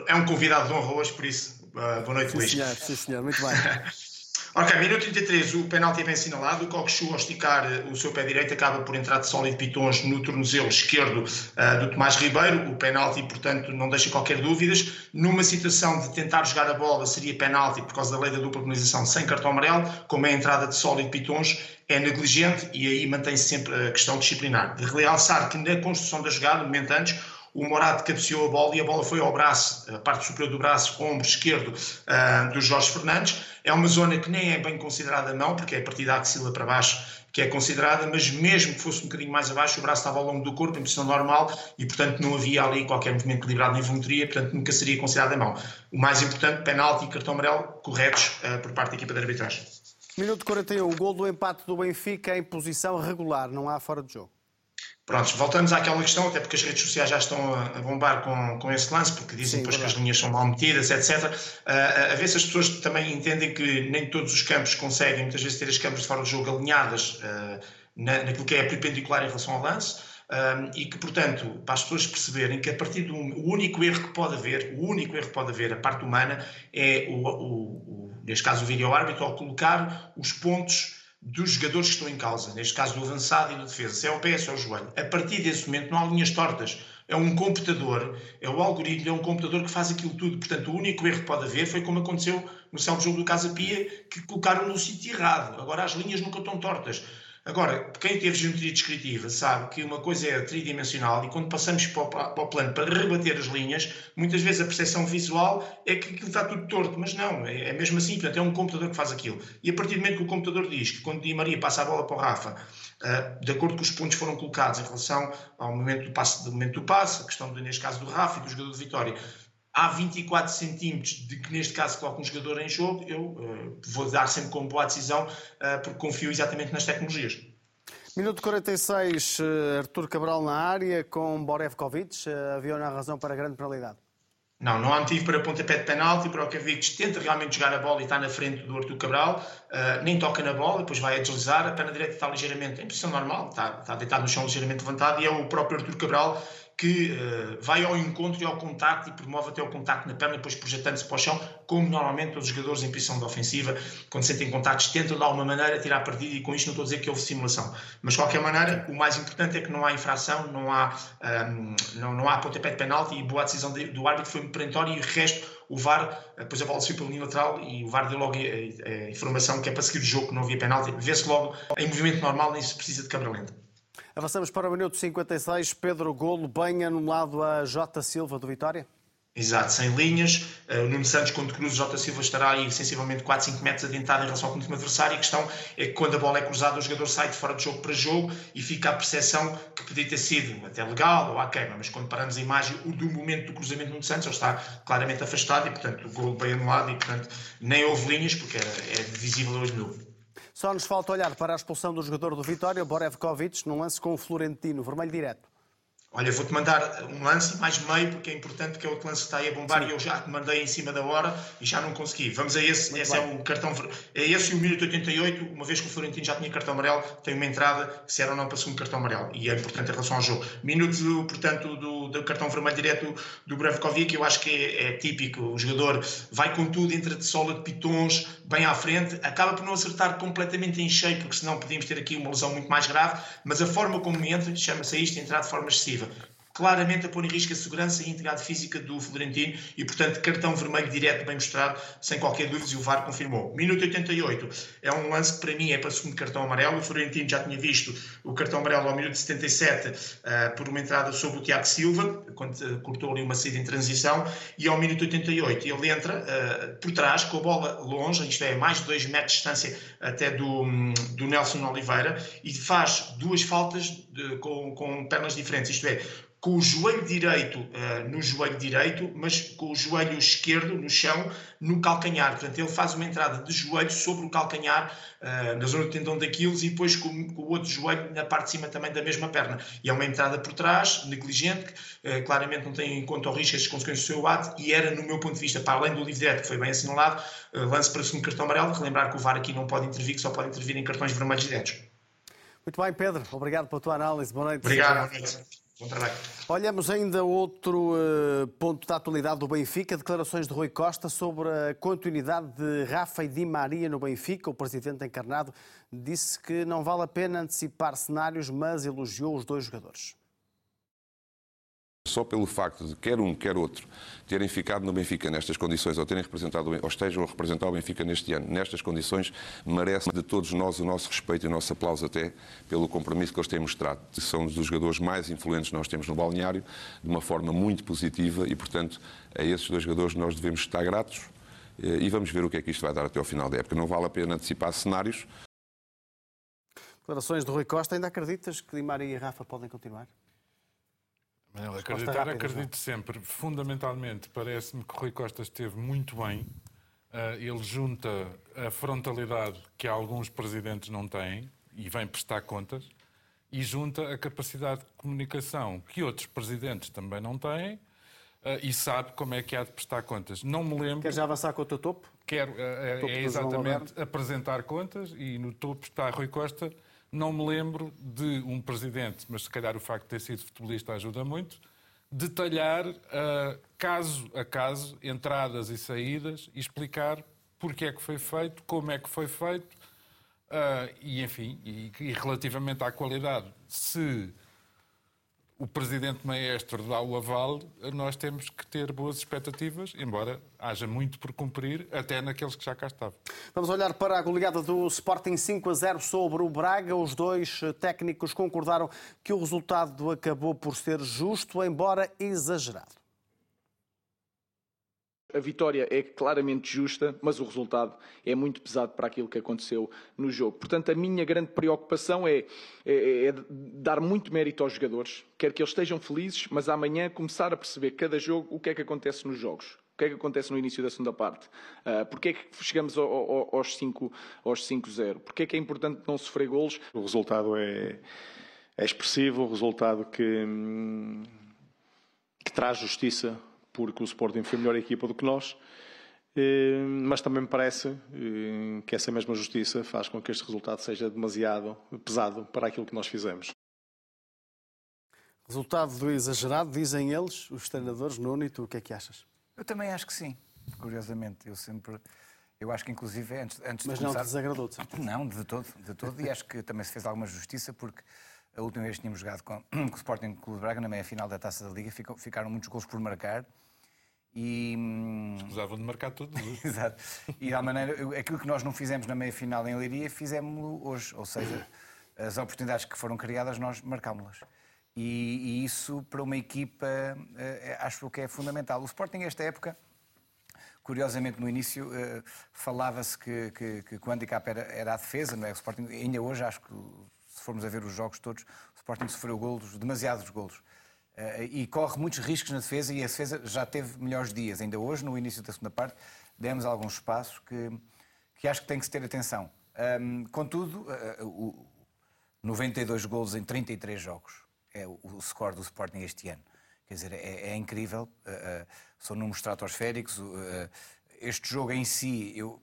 é um convidado de honra hoje, por isso, uh, boa noite, sim, Luís. Senhor, sim, senhor, muito bem. ok, minuto 33, o penalti é bem assinalado. O Coxu, ao esticar uh, o seu pé direito, acaba por entrar de sólido pitons no tornozelo esquerdo uh, do Tomás Ribeiro. O penalti, portanto, não deixa qualquer dúvidas. Numa situação de tentar jogar a bola, seria penalti por causa da lei da dupla penalização sem cartão amarelo. Como é a entrada de sólido pitons, é negligente e aí mantém-se sempre a questão disciplinar. De realçar que na construção da jogada, no momento antes, o Morato cabeceou a bola e a bola foi ao braço, a parte superior do braço, ombro esquerdo uh, do Jorge Fernandes. É uma zona que nem é bem considerada mão, porque é a partir da axila para baixo que é considerada, mas mesmo que fosse um bocadinho mais abaixo, o braço estava ao longo do corpo, em posição normal, e portanto não havia ali qualquer movimento equilibrado nem volumetria, portanto nunca seria considerada mão. O mais importante, penalti e cartão amarelo corretos uh, por parte da equipa de arbitragem. Minuto 41, o gol do empate do Benfica em posição regular, não há fora de jogo. Prontos, voltamos àquela questão, até porque as redes sociais já estão a bombar com, com esse lance, porque dizem Sim, depois que as linhas são mal metidas, etc. Uh, a ver se as pessoas também entendem que nem todos os campos conseguem, muitas vezes, ter as câmaras de fora do jogo alinhadas uh, na, naquilo que é perpendicular em relação ao lance. Um, e que, portanto, para as pessoas perceberem que a partir do o único erro que pode haver, o único erro que pode haver, a parte humana, é, o, o, o neste caso, o vídeo-árbitro, ao colocar os pontos dos jogadores que estão em causa, neste caso do avançado e do defesa, se é o pé, se é o joelho. A partir desse momento não há linhas tortas. É um computador, é o algoritmo, é um computador que faz aquilo tudo. Portanto, o único erro que pode haver foi como aconteceu no céu jogo do Casa Pia, que colocaram no sítio errado. Agora as linhas nunca estão tortas. Agora, quem teve geometria descritiva sabe que uma coisa é tridimensional e quando passamos para o, plano para rebater as linhas, muitas vezes a percepção visual é que aquilo está tudo torto, mas não, é, é mesmo assim, portanto é um computador que faz aquilo. E a partir do momento que o computador diz que quando Di Maria passa a bola para o Rafa, uh, de acordo com os pontos foram colocados em relação ao momento do passe, do momento do passe, a questão, neste caso, do Rafa e do jogador de Vitória, há 24 centímetros de que neste caso coloca um jogador em jogo, eu uh, vou dar sempre como boa decisão, uh, porque confio exatamente nas tecnologias. Minuto 46, eh, Artur Cabral na área com Borevkovic. Havia na razão para a grande penalidade? Não, não há motivo para pontapé de penalti. Borevkovic tenta realmente jogar a bola e está na frente do Artur Cabral. Uh, nem toca na bola, depois vai a deslizar. A perna direita está ligeiramente, em posição normal, está, está deitado no chão ligeiramente levantado e é o próprio Artur Cabral que uh, vai ao encontro e ao contacto e promove até o contacto na perna, depois projetando-se para o chão, como normalmente todos os jogadores em posição de ofensiva, quando sentem contactos, tentam de alguma maneira tirar partido e com isto não estou a dizer que houve simulação. Mas de qualquer maneira, o mais importante é que não há infração, não há, um, ehm, não, não há pontapé de penalti e boa decisão de, do árbitro foi perentória e o resto, o VAR, depois a bola pela linha lateral e o VAR deu logo a, a, a informação que é para seguir o jogo, que não havia penalti, vê-se logo em movimento normal, nem se precisa de câmara lenta. Avançamos para o minuto 56. Pedro Golo, bem anulado a J. Silva do Vitória? Exato, sem linhas. Uh, o Nuno Santos, quando cruza, o Jota Silva estará aí sensivelmente 4, 5 metros adiantado em relação ao último adversário. A questão é que quando a bola é cruzada, o jogador sai de fora de jogo para jogo e fica a percepção que podia ter sido até legal ou à queima. Mas quando paramos a imagem o do momento do cruzamento do Nuno Santos, ele está claramente afastado e, portanto, o gol bem anulado e, portanto, nem houve linhas porque é, é visível hoje nu. Só nos falta olhar para a expulsão do jogador do Vitória, Borevkovic, num lance com o Florentino, vermelho direto. Olha, vou-te mandar um lance mais meio, porque é importante que é outro lance que está aí a bombar Sim. e eu já te mandei em cima da hora e já não consegui. Vamos a esse, Muito esse é bem. é o cartão. É esse e o minuto 88, uma vez que o Florentino já tinha cartão amarelo, tem uma entrada, se era ou não para segundo cartão amarelo. E é importante em relação ao jogo. Minuto, portanto, do, do cartão vermelho direto do Brevkovic, eu acho que é, é, típico. O jogador vai com tudo, entra de sola de pitons, bem à frente, acaba por não acertar completamente em cheio, porque senão podíamos ter aqui uma lesão muito mais grave, mas a forma como entra, chama-se isto entrar de forma excessiva Joseph. Claramente a pôr em risco a segurança e a integridade física do Florentino e, portanto, cartão vermelho direto, bem mostrado, sem qualquer dúvida, e o VAR confirmou. Minuto 88 é um lance que, para mim, é para o segundo cartão amarelo. O Florentino já tinha visto o cartão amarelo ao minuto 77 uh, por uma entrada sobre o Tiago Silva, quando uh, cortou ali uma saída em transição, e ao minuto 88 ele entra uh, por trás, com a bola longe, isto é, mais de 2 metros de distância até do, do Nelson Oliveira, e faz duas faltas de, com, com pernas diferentes, isto é, com o joelho direito uh, no joelho direito, mas com o joelho esquerdo no chão, no calcanhar. Portanto, ele faz uma entrada de joelho sobre o calcanhar, uh, na zona do tendão daqueles, e depois com, com, o outro joelho na parte de cima também da mesma perna. E é uma entrada por trás, negligente, que uh, claramente não tem em conta o risco as consequências do seu ato, e era, no meu ponto de vista, para além do livre direto, que foi bem assinalado, lance para o segundo cartão amarelo. Relembrar que o VAR aqui não pode intervir, que só pode intervir em cartões vermelhos diretos. Muito bem, Pedro. Obrigado pela tua análise. Boa noite. Obrigado. Bom trabalho. Olhamos ainda outro uh, ponto da atualidade do Benfica, declarações de Rui Costa sobre a continuidade de Rafa e Di Maria no Benfica. O presidente encarnado disse que não vale a pena antecipar cenários, mas elogiou os dois jogadores. Só pelo facto de quer um, quer outro terem ficado no Benfica nestas condições ou terem representado ou estejam a representar o Benfica neste ano nestas condições, merece de todos nós o nosso respeito e o nosso aplauso até pelo compromisso que eles têm mostrado. São um dos jogadores mais influentes que nós temos no balneário, de uma forma muito positiva e, portanto, a esses dois jogadores nós devemos estar gratos eh, e vamos ver o que é que isto vai dar até ao final da época. Não vale a pena antecipar cenários. Declarações de Rui Costa, ainda acreditas que Di Maria e Rafa podem continuar? Acreditar, acredito sempre. Fundamentalmente, parece-me que Rui Costa esteve muito bem. Uh, ele junta a frontalidade que alguns presidentes não têm e vem prestar contas, e junta a capacidade de comunicação que outros presidentes também não têm. Uh, e sabe como é que há de prestar contas. Não me lembro. Quer já avançar com o teu topo? Quero, uh, topo é exatamente apresentar contas e no topo está Rui Costa não me lembro de um presidente, mas se calhar o facto de ter sido futebolista ajuda muito, detalhar uh, caso a caso, entradas e saídas e explicar porque é que foi feito, como é que foi feito Uh, e, enfim, e, e, relativamente à qualidade, se o presidente maestro dá o aval, nós temos que ter boas expectativas, embora haja muito por cumprir, até naqueles que já cá estavam. Vamos olhar para a goleada do Sporting 5 a 0 sobre o Braga. Os dois técnicos concordaram que o resultado acabou por ser justo, embora exagerado. A vitória é claramente justa, mas o resultado é muito pesado para aquilo que aconteceu no jogo. Portanto, a minha grande preocupação é, é, é dar muito mérito aos jogadores, quer que eles estejam felizes, mas amanhã começar a perceber cada jogo o que é que acontece nos jogos. O que é que acontece no início da segunda parte? Uh, Porquê é que chegamos ao, ao, aos 5-0? Aos 5 Porquê é que é importante não sofrer golos? O resultado é, é expressivo, o resultado que, que traz justiça porque o Sporting foi melhor equipa do que nós, eh, mas também me parece eh, que essa mesma justiça faz com que este resultado seja demasiado pesado para aquilo que nós fizemos. Resultado do exagerado, dizem eles, os treinadores. Nuno, e tu o que é que achas? Eu também acho que sim, curiosamente. Eu sempre. Eu acho que, inclusive, antes, antes Mas de começar... não te desagradou, de Não, de todo, de todo. E acho que também se fez alguma justiça, porque a última vez que tínhamos jogado com, com o Sporting Clube de Braga, na meia-final da Taça da Liga, ficaram muitos gols por marcar. E... Hum, Escusavam de marcar tudo. Exato. E da maneira, aquilo que nós não fizemos na meia-final em Leiria, fizemos hoje. Ou seja, as oportunidades que foram criadas, nós marcámos-las. E, e, isso, para uma equipa, eh, acho que é fundamental. O Sporting, esta época, curiosamente, no início, eh, falava-se que, que, que, o handicap era, era a defesa, não é? O Sporting, ainda hoje, acho que, se formos a ver os jogos todos, o Sporting sofreu golos, demasiados golos. Uh, e corre muitos riscos na defesa e a defesa já teve melhores dias. Ainda hoje, no início da segunda parte, demos alguns espaços que, que acho que tem que se ter atenção. Um, contudo, uh, uh, 92 golos em 33 jogos é o, o, score do Sporting este ano. Quer dizer, é, é incrível, são números estratosféricos. este jogo em si, eu,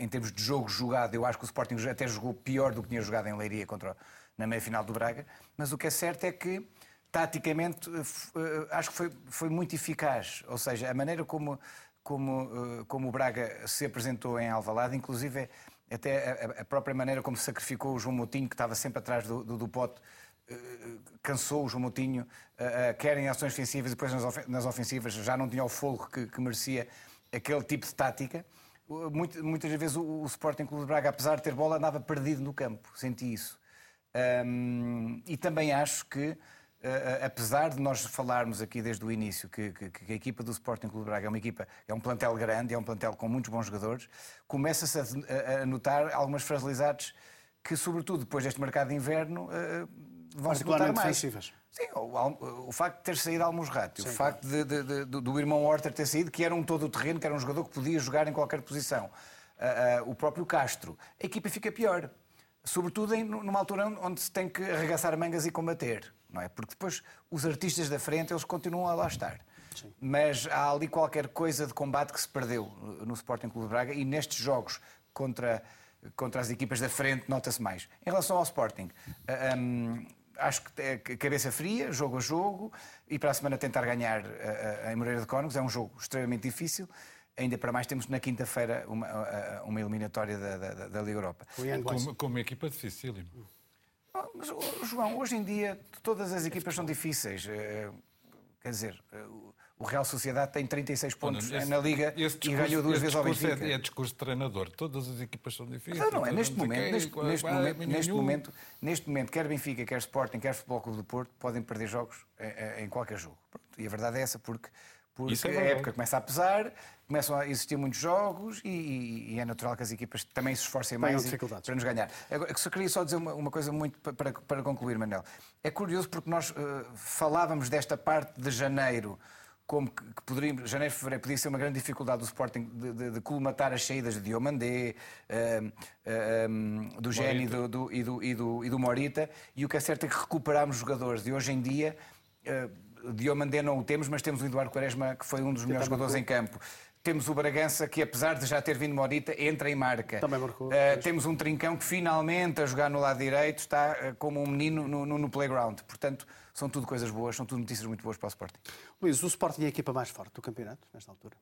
em termos de jogo jogado, eu acho que o Sporting até jogou pior do que tinha jogado em Leiria contra, na meia-final do Braga, mas o que é certo é que taticamente, eh, eh, acho que foi, foi muito eficaz. Ou seja, a maneira como, como, eh, como o Braga se apresentou em Alvalade, inclusive até a, a própria maneira como sacrificou o João Moutinho, que estava sempre atrás do, do, do pote, cansou o João Moutinho, quer em ações ofensivas e depois nas ofensivas já não tinha o fogo que, que merecia aquele tipo de tática. Muitas vezes o, Sporting Clube de Braga, apesar de ter bola, andava perdido no campo, senti isso. Um, e também acho que apesar de nós falarmos aqui desde o início que, que, que, a equipa do Sporting Clube Braga é uma equipa, é um plantel grande, é um plantel com muitos bons jogadores, começa-se a, a, notar algumas fragilidades que, sobretudo depois deste mercado de inverno, uh, vão se notar mais. Defensivas. Sim, o, o, facto de ter saído Almusrati, o facto de, de, de, do irmão Horter ter saído, que era um todo o terreno, que era um jogador que podia jogar em qualquer posição. Uh, o próprio Castro, a equipa fica pior. Sobretudo em, numa altura onde se tem que arregaçar mangas e combater não é? Porque depois os artistas da frente, eles continuam a lá estar. Sim. Mas há ali qualquer coisa de combate que se perdeu no Sporting Clube de Braga e nestes jogos contra, contra as equipas da frente nota-se mais. Em relação ao Sporting, um, acho que é cabeça fria, jogo a jogo, e para a semana tentar ganhar em Moreira de Cónegos. É um jogo extremamente difícil. Ainda para mais, temos na quinta-feira uma, uma eliminatória da, da, da Liga Europa. Com, com uma equipa dificílima. Mas, João, hoje em dia todas as equipas são difíceis. Eh, quer dizer, eh, o Real Sociedade tem 36 pontos esse, na Liga discurso, e ganhou duas vezes ao Benfica. É, é discurso de treinador. Todas as equipas são difíceis. Não, não é. Neste momento, neste, neste, momento, neste, momento, neste momento, quer Benfica, quer Sporting, quer Futebol Clube do Porto, podem perder jogos em, em qualquer jogo. E a verdade é essa, porque porque é a época começa a pesar, começam a existir muitos jogos e, e, é natural que as equipas também se esforcem mais e, para nos ganhar. Agora, só queria só dizer uma, uma coisa muito para, para, concluir, Manel. É curioso porque nós uh, falávamos desta parte de janeiro como que, que poderia, janeiro e fevereiro podia ser uma grande dificuldade do Sporting de, de, de colmatar as saídas de Diomandé, uh, uh, um, do Geni do, do, e, do, e, do, e do Morita, e o que é certo é que recuperámos jogadores. E hoje em dia, uh, Diomandé não o temos, mas temos o Eduardo Quaresma, que foi um dos melhores jogadores em campo. Temos o Bragança, que apesar de já ter vindo Morita, entra em marca. Também marcou. Uh, temos um Trincão que finalmente a jogar no lado direito está uh, como um menino no, no, no, playground. Portanto, são tudo coisas boas, são tudo notícias muito boas para o Sporting. Luís, o Sporting é a equipa mais forte do campeonato, nesta altura?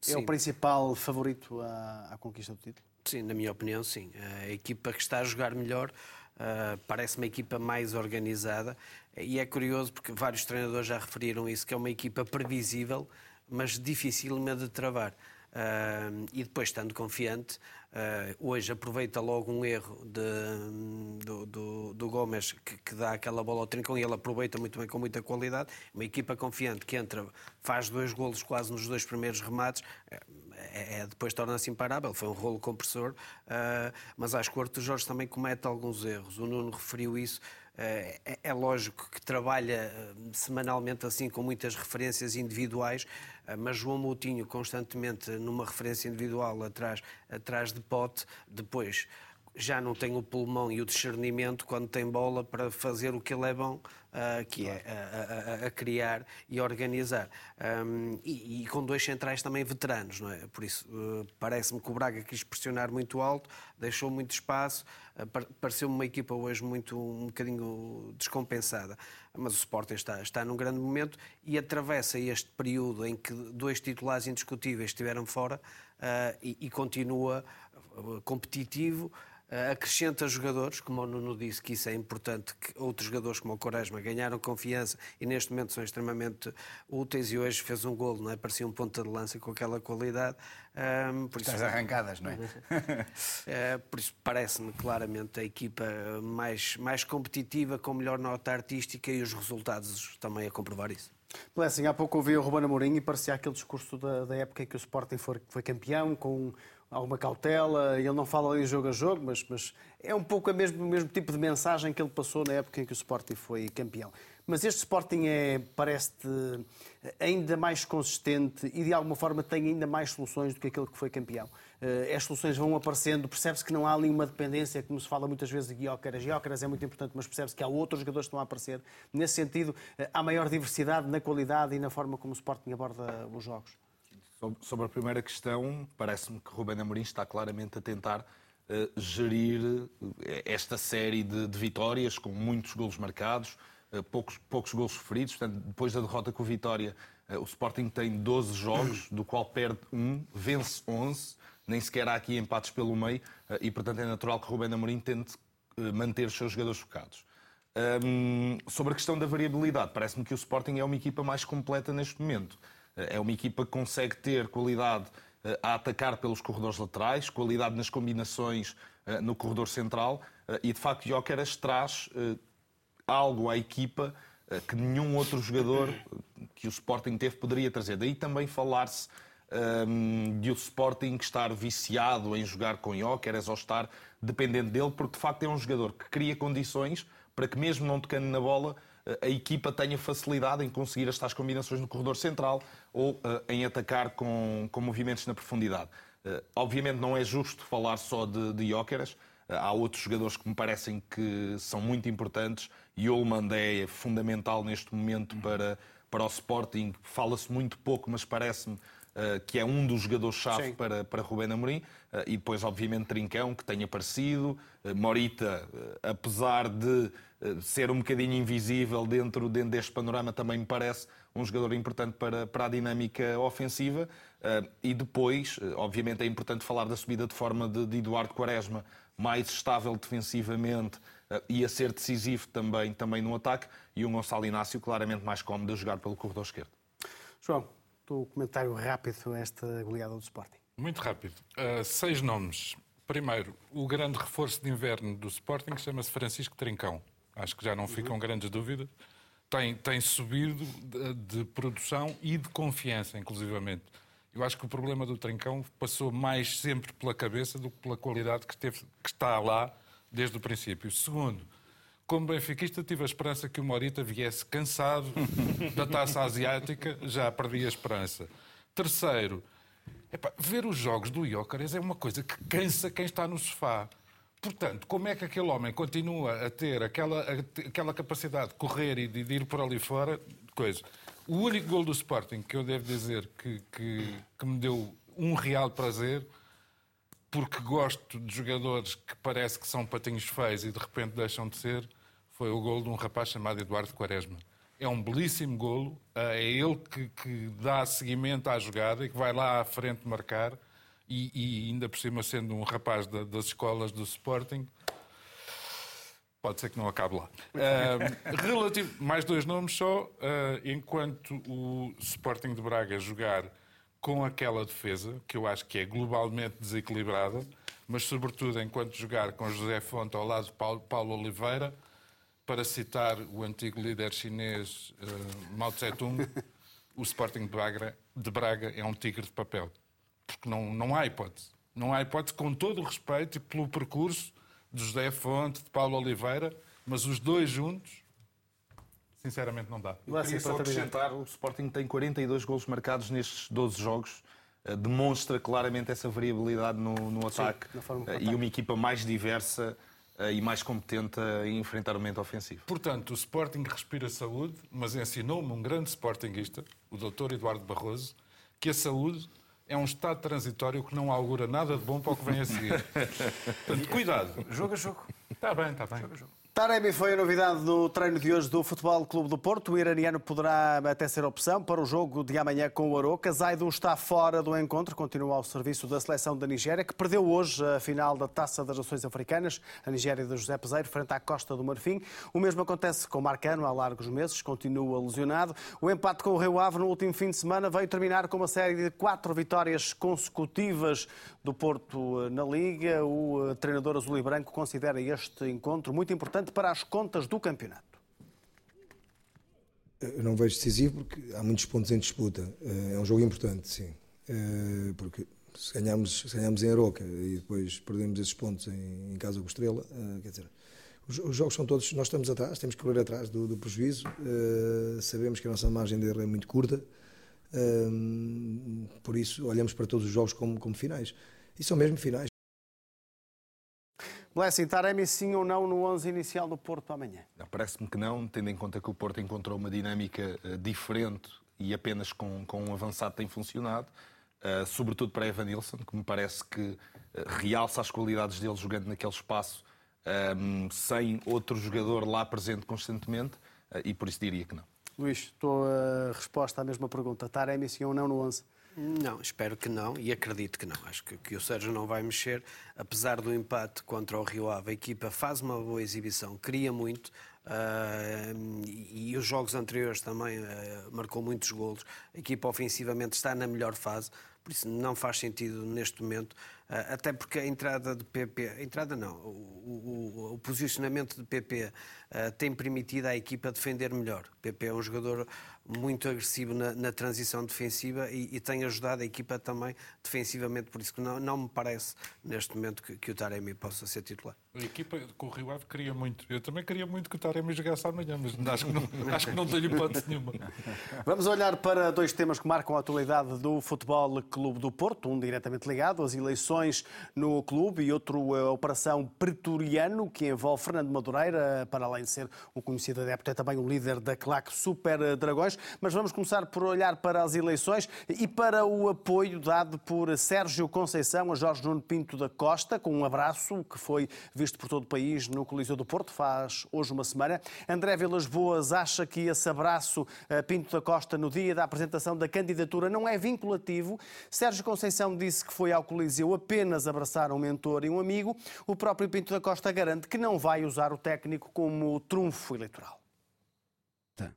Sim. É o principal favorito à, à, conquista do título? Sim, na minha opinião, sim. A equipa que está a jogar melhor uh, parece uma equipa mais organizada e é curioso porque vários treinadores já referiram isso, que é uma equipa previsível, mas dificilmente de travar. Uh, e depois, estando confiante, Uh, hoje aproveita logo um erro de, do, do, do, Gomes que, que, dá aquela bola ao trincão e ele aproveita muito bem com muita qualidade. Uma equipa confiante que entra, faz dois golos quase nos dois primeiros remates, é, é depois torna-se imparável. Foi um rolo compressor, uh, mas acho que o Jorge também comete alguns erros. O Nuno referiu isso. É, é, lógico que trabalha semanalmente assim com muitas referências individuais, ah, mas João Moutinho constantemente numa referência individual atrás, atrás de pote, depois já não tem o pulmão e o discernimento quando tem bola para fazer o que ele é bom, uh, que é a, a, a, criar e organizar. Um, e, e, com dois centrais também veteranos, não é? Por isso, uh, parece-me que o Braga quis pressionar muito alto, deixou muito espaço, uh, pareceu-me uma equipa hoje muito um bocadinho descompensada. Mas o Sporting está, está num grande momento e atravessa este período em que dois titulares indiscutíveis estiveram fora e, e continua competitivo, acrescenta jogadores, como o Nuno disse, que isso é importante, que outros jogadores como o Quaresma ganharam confiança e neste momento são extremamente úteis e hoje fez um golo, não é? Parecia um ponta de lança com aquela qualidade. Um, por Estás isso, arrancadas, não é? uh, por isso parece-me claramente a equipa mais, mais competitiva, com melhor nota artística e os resultados também a comprovar isso. Blessing, há pouco ouvi o Ruben Amorim e parecia aquele discurso da, da época em que o Sporting foi, foi campeão, com alguma cautela, ele não fala ali jogo a jogo, mas, mas é um pouco o mesmo, o mesmo tipo de mensagem que ele passou na época em que o Sporting foi campeão. Mas este Sporting é, parece-te ainda mais consistente e de alguma forma tem ainda mais soluções do que aquele que foi campeão. Eh, as soluções vão aparecendo, percebe-se que não há ali uma dependência, como se fala muitas vezes de Guiócaras. Guiócaras é muito importante, mas percebe-se que há outros jogadores que estão a aparecer. Nesse sentido, eh, há maior diversidade na qualidade e na forma como o Sporting aborda os jogos. Sobre a primeira questão, parece-me que Rubén Amorim está claramente a tentar uh, gerir uh, esta série de, de, vitórias com muitos golos marcados, uh, poucos, poucos golos sofridos. Portanto, depois da derrota com o Vitória, o Sporting tem 12 jogos, do qual perde um, vence 11, nem sequer há aqui empates pelo meio e, portanto, é natural que Rubén Amorim tente manter os seus jogadores focados. Um, sobre a questão da variabilidade, parece-me que o Sporting é uma equipa mais completa neste momento. Eh, é uma equipa que consegue ter qualidade eh, a atacar pelos corredores laterais, qualidade nas combinações eh, no corredor central e de facto Jóqueras traz algo à equipa que nenhum outro jogador que o Sporting teve poderia trazer. Daí também falar-se um, de o Sporting estar viciado em jogar com Jóqueras ou estar dependente dele, porque de facto é um jogador que cria condições para que mesmo não tocando na bola a equipa tenha facilidade em conseguir estas combinações no corredor central ou uh, em atacar com, com movimentos na profundidade. Uh, obviamente não é justo falar só de, de Jóqueras, há outros jogadores que me parecem que são muito importantes. Yolmand é fundamental neste momento para, para o Sporting. Fala-se muito pouco, mas parece-me que é um dos jogadores-chave para, para Rubén Amorim. e depois, obviamente, Trincão, que tem aparecido. Morita, apesar de eh, ser um bocadinho invisível dentro, dentro deste panorama também me parece um jogador importante para, para a dinâmica ofensiva. Uh, e depois, uh, obviamente, é importante falar da subida de forma de, de Eduardo Quaresma, mais estável defensivamente uh, e a ser decisivo também, também no ataque, e o Gonçalo Inácio claramente mais cómodo a jogar pelo corredor esquerdo. João, o comentário rápido a esta goleada do Sporting. Muito rápido. seis nomes. Primeiro, o grande reforço de inverno do Sporting chama-se Francisco Trincão acho que já não ficam uhum. grandes dúvidas, tem, tem subido de, de, produção e de confiança, inclusivamente. Eu acho que o problema do Trincão passou mais sempre pela cabeça do que pela qualidade que, teve, que está lá desde o princípio. Segundo, como benfiquista, tive a esperança que o Morita viesse cansado da taça asiática, já perdi a esperança. Terceiro, epá, ver os jogos do Iócaras é uma coisa que cansa quem está no sofá. Portanto, como é que aquele homem continua a ter aquela, aquela capacidade de correr e de, ir por ali fora? Coisa. O único gol do Sporting que eu devo dizer que, que, que me deu um real prazer, porque gosto de jogadores que parece que são patinhos feios e de repente deixam de ser, foi o gol de um rapaz chamado Eduardo Quaresma. é um belíssimo golo, é ele que, que, dá seguimento à jogada e que vai lá à frente marcar, e, e ainda por cima sendo um rapaz da, das escolas do Sporting, pode ser que não acabe lá. Uh, relativo, mais dois nomes só, uh, enquanto o Sporting de Braga jogar com aquela defesa, que eu acho que é globalmente desequilibrada, mas sobretudo enquanto jogar com José Fonte ao lado de Paulo, Paulo Oliveira, para citar o antigo líder chinês uh, Mao Tse-tung, o Sporting de Braga, de Braga, é um tigre de papel. Porque não, não há hipótese. Não há hipótese, com todo o respeito e pelo percurso de José Fonte, de Paulo Oliveira, mas os dois juntos, sinceramente, não dá. Eu queria só acrescentar, o Sporting tem 42 golos marcados nestes 12 jogos. Eh, demonstra claramente essa variabilidade no, no ataque Sim, eh, e uma equipa mais diversa eh, e mais competente em enfrentar o momento ofensivo. Portanto, o Sporting respira saúde, mas ensinou-me um grande Sportingista, o Dr. Eduardo Barroso, que a saúde é um estado transitório que não augura nada de bom para o que vem a seguir. Portanto, cuidado. Jogo a jogo. Está bem, está bem. Jogo a jogo. Taremi foi a novidade do treino de hoje do Futebol Clube do Porto. O iraniano poderá até ser opção para o jogo de amanhã com o Aroca. Zaidu está fora do encontro, continua ao serviço da seleção da Nigéria, que perdeu hoje a final da Taça das Nações Africanas, a Nigéria de José Peseiro, frente à Costa do Marfim. O mesmo acontece com Marcano há largos meses, continua lesionado. O empate com o Rio Ave no último fim de semana veio terminar com uma série de quatro vitórias consecutivas do Porto eh, na Liga. O eh, treinador azul e branco considera este encontro muito importante para as contas do campeonato. Eu não vejo decisivo porque há muitos pontos em disputa. Eh, é um jogo importante, sim. Porque se ganhamos, se em Aroca e depois perdemos esses pontos em, casa com Estrela, quer dizer, os, os, jogos são todos, nós estamos atrás, temos que correr atrás do, do prejuízo, sabemos que a nossa margem de erro é muito curta, por isso olhamos para todos os jogos como, como finais. E são mesmo finais. Blessing, Taremi sim ou não no 11 inicial do Porto amanhã? Parece-me que não, tendo em conta que o Porto encontrou uma dinâmica uh, diferente e apenas com, com um avançado tem funcionado, uh, sobretudo para Evan Nilsson, que me parece que uh, realça as qualidades dele jogando naquele espaço um, sem outro jogador lá presente constantemente, e por isso diria que não. Luís, tua resposta à mesma pergunta. Taremi sim ou não no 11? Não, espero que não e acredito que não. Acho que, que, o Sérgio não vai mexer. Apesar do empate contra o Rio Ave, a equipa faz uma boa exibição, cria muito. Uh, e, e, os jogos anteriores também uh, marcou muitos golos. A equipa ofensivamente está na melhor fase, por isso não faz sentido neste momento ah, até porque a entrada de PP, a entrada não, o, o, o posicionamento de PP uh, ah, tem permitido à equipa defender melhor. PP é um jogador muito agressivo na, na transição defensiva e, e, tem ajudado a equipa também defensivamente, por isso que não, não me parece neste momento que, que o Taremi possa ser titular. A equipa com o Rio Ave queria muito. Eu também queria muito que o Taremi jogasse amanhã, mas acho que não, acho que não tenho hipótese nenhuma. Vamos olhar para dois temas que marcam a atualidade do Futebol Clube do Porto, um diretamente ligado às eleições no clube e outro a Operação Pretoriano, que envolve Fernando Madureira, para além de ser um conhecido adepto, é também o líder da claque Super Dragões. Mas vamos começar por olhar para as eleições e para o apoio dado por Sérgio Conceição a Jorge Nuno Pinto da Costa, com um abraço que foi visto por todo o país no Coliseu do Porto, faz hoje uma semana. André Vilas Boas acha que esse abraço a Pinto da Costa no dia da apresentação da candidatura não é vinculativo. Sérgio Conceição disse que foi ao Coliseu apenas abraçar um mentor e um amigo, o próprio Pinto da Costa garante que não vai usar o técnico como trunfo eleitoral.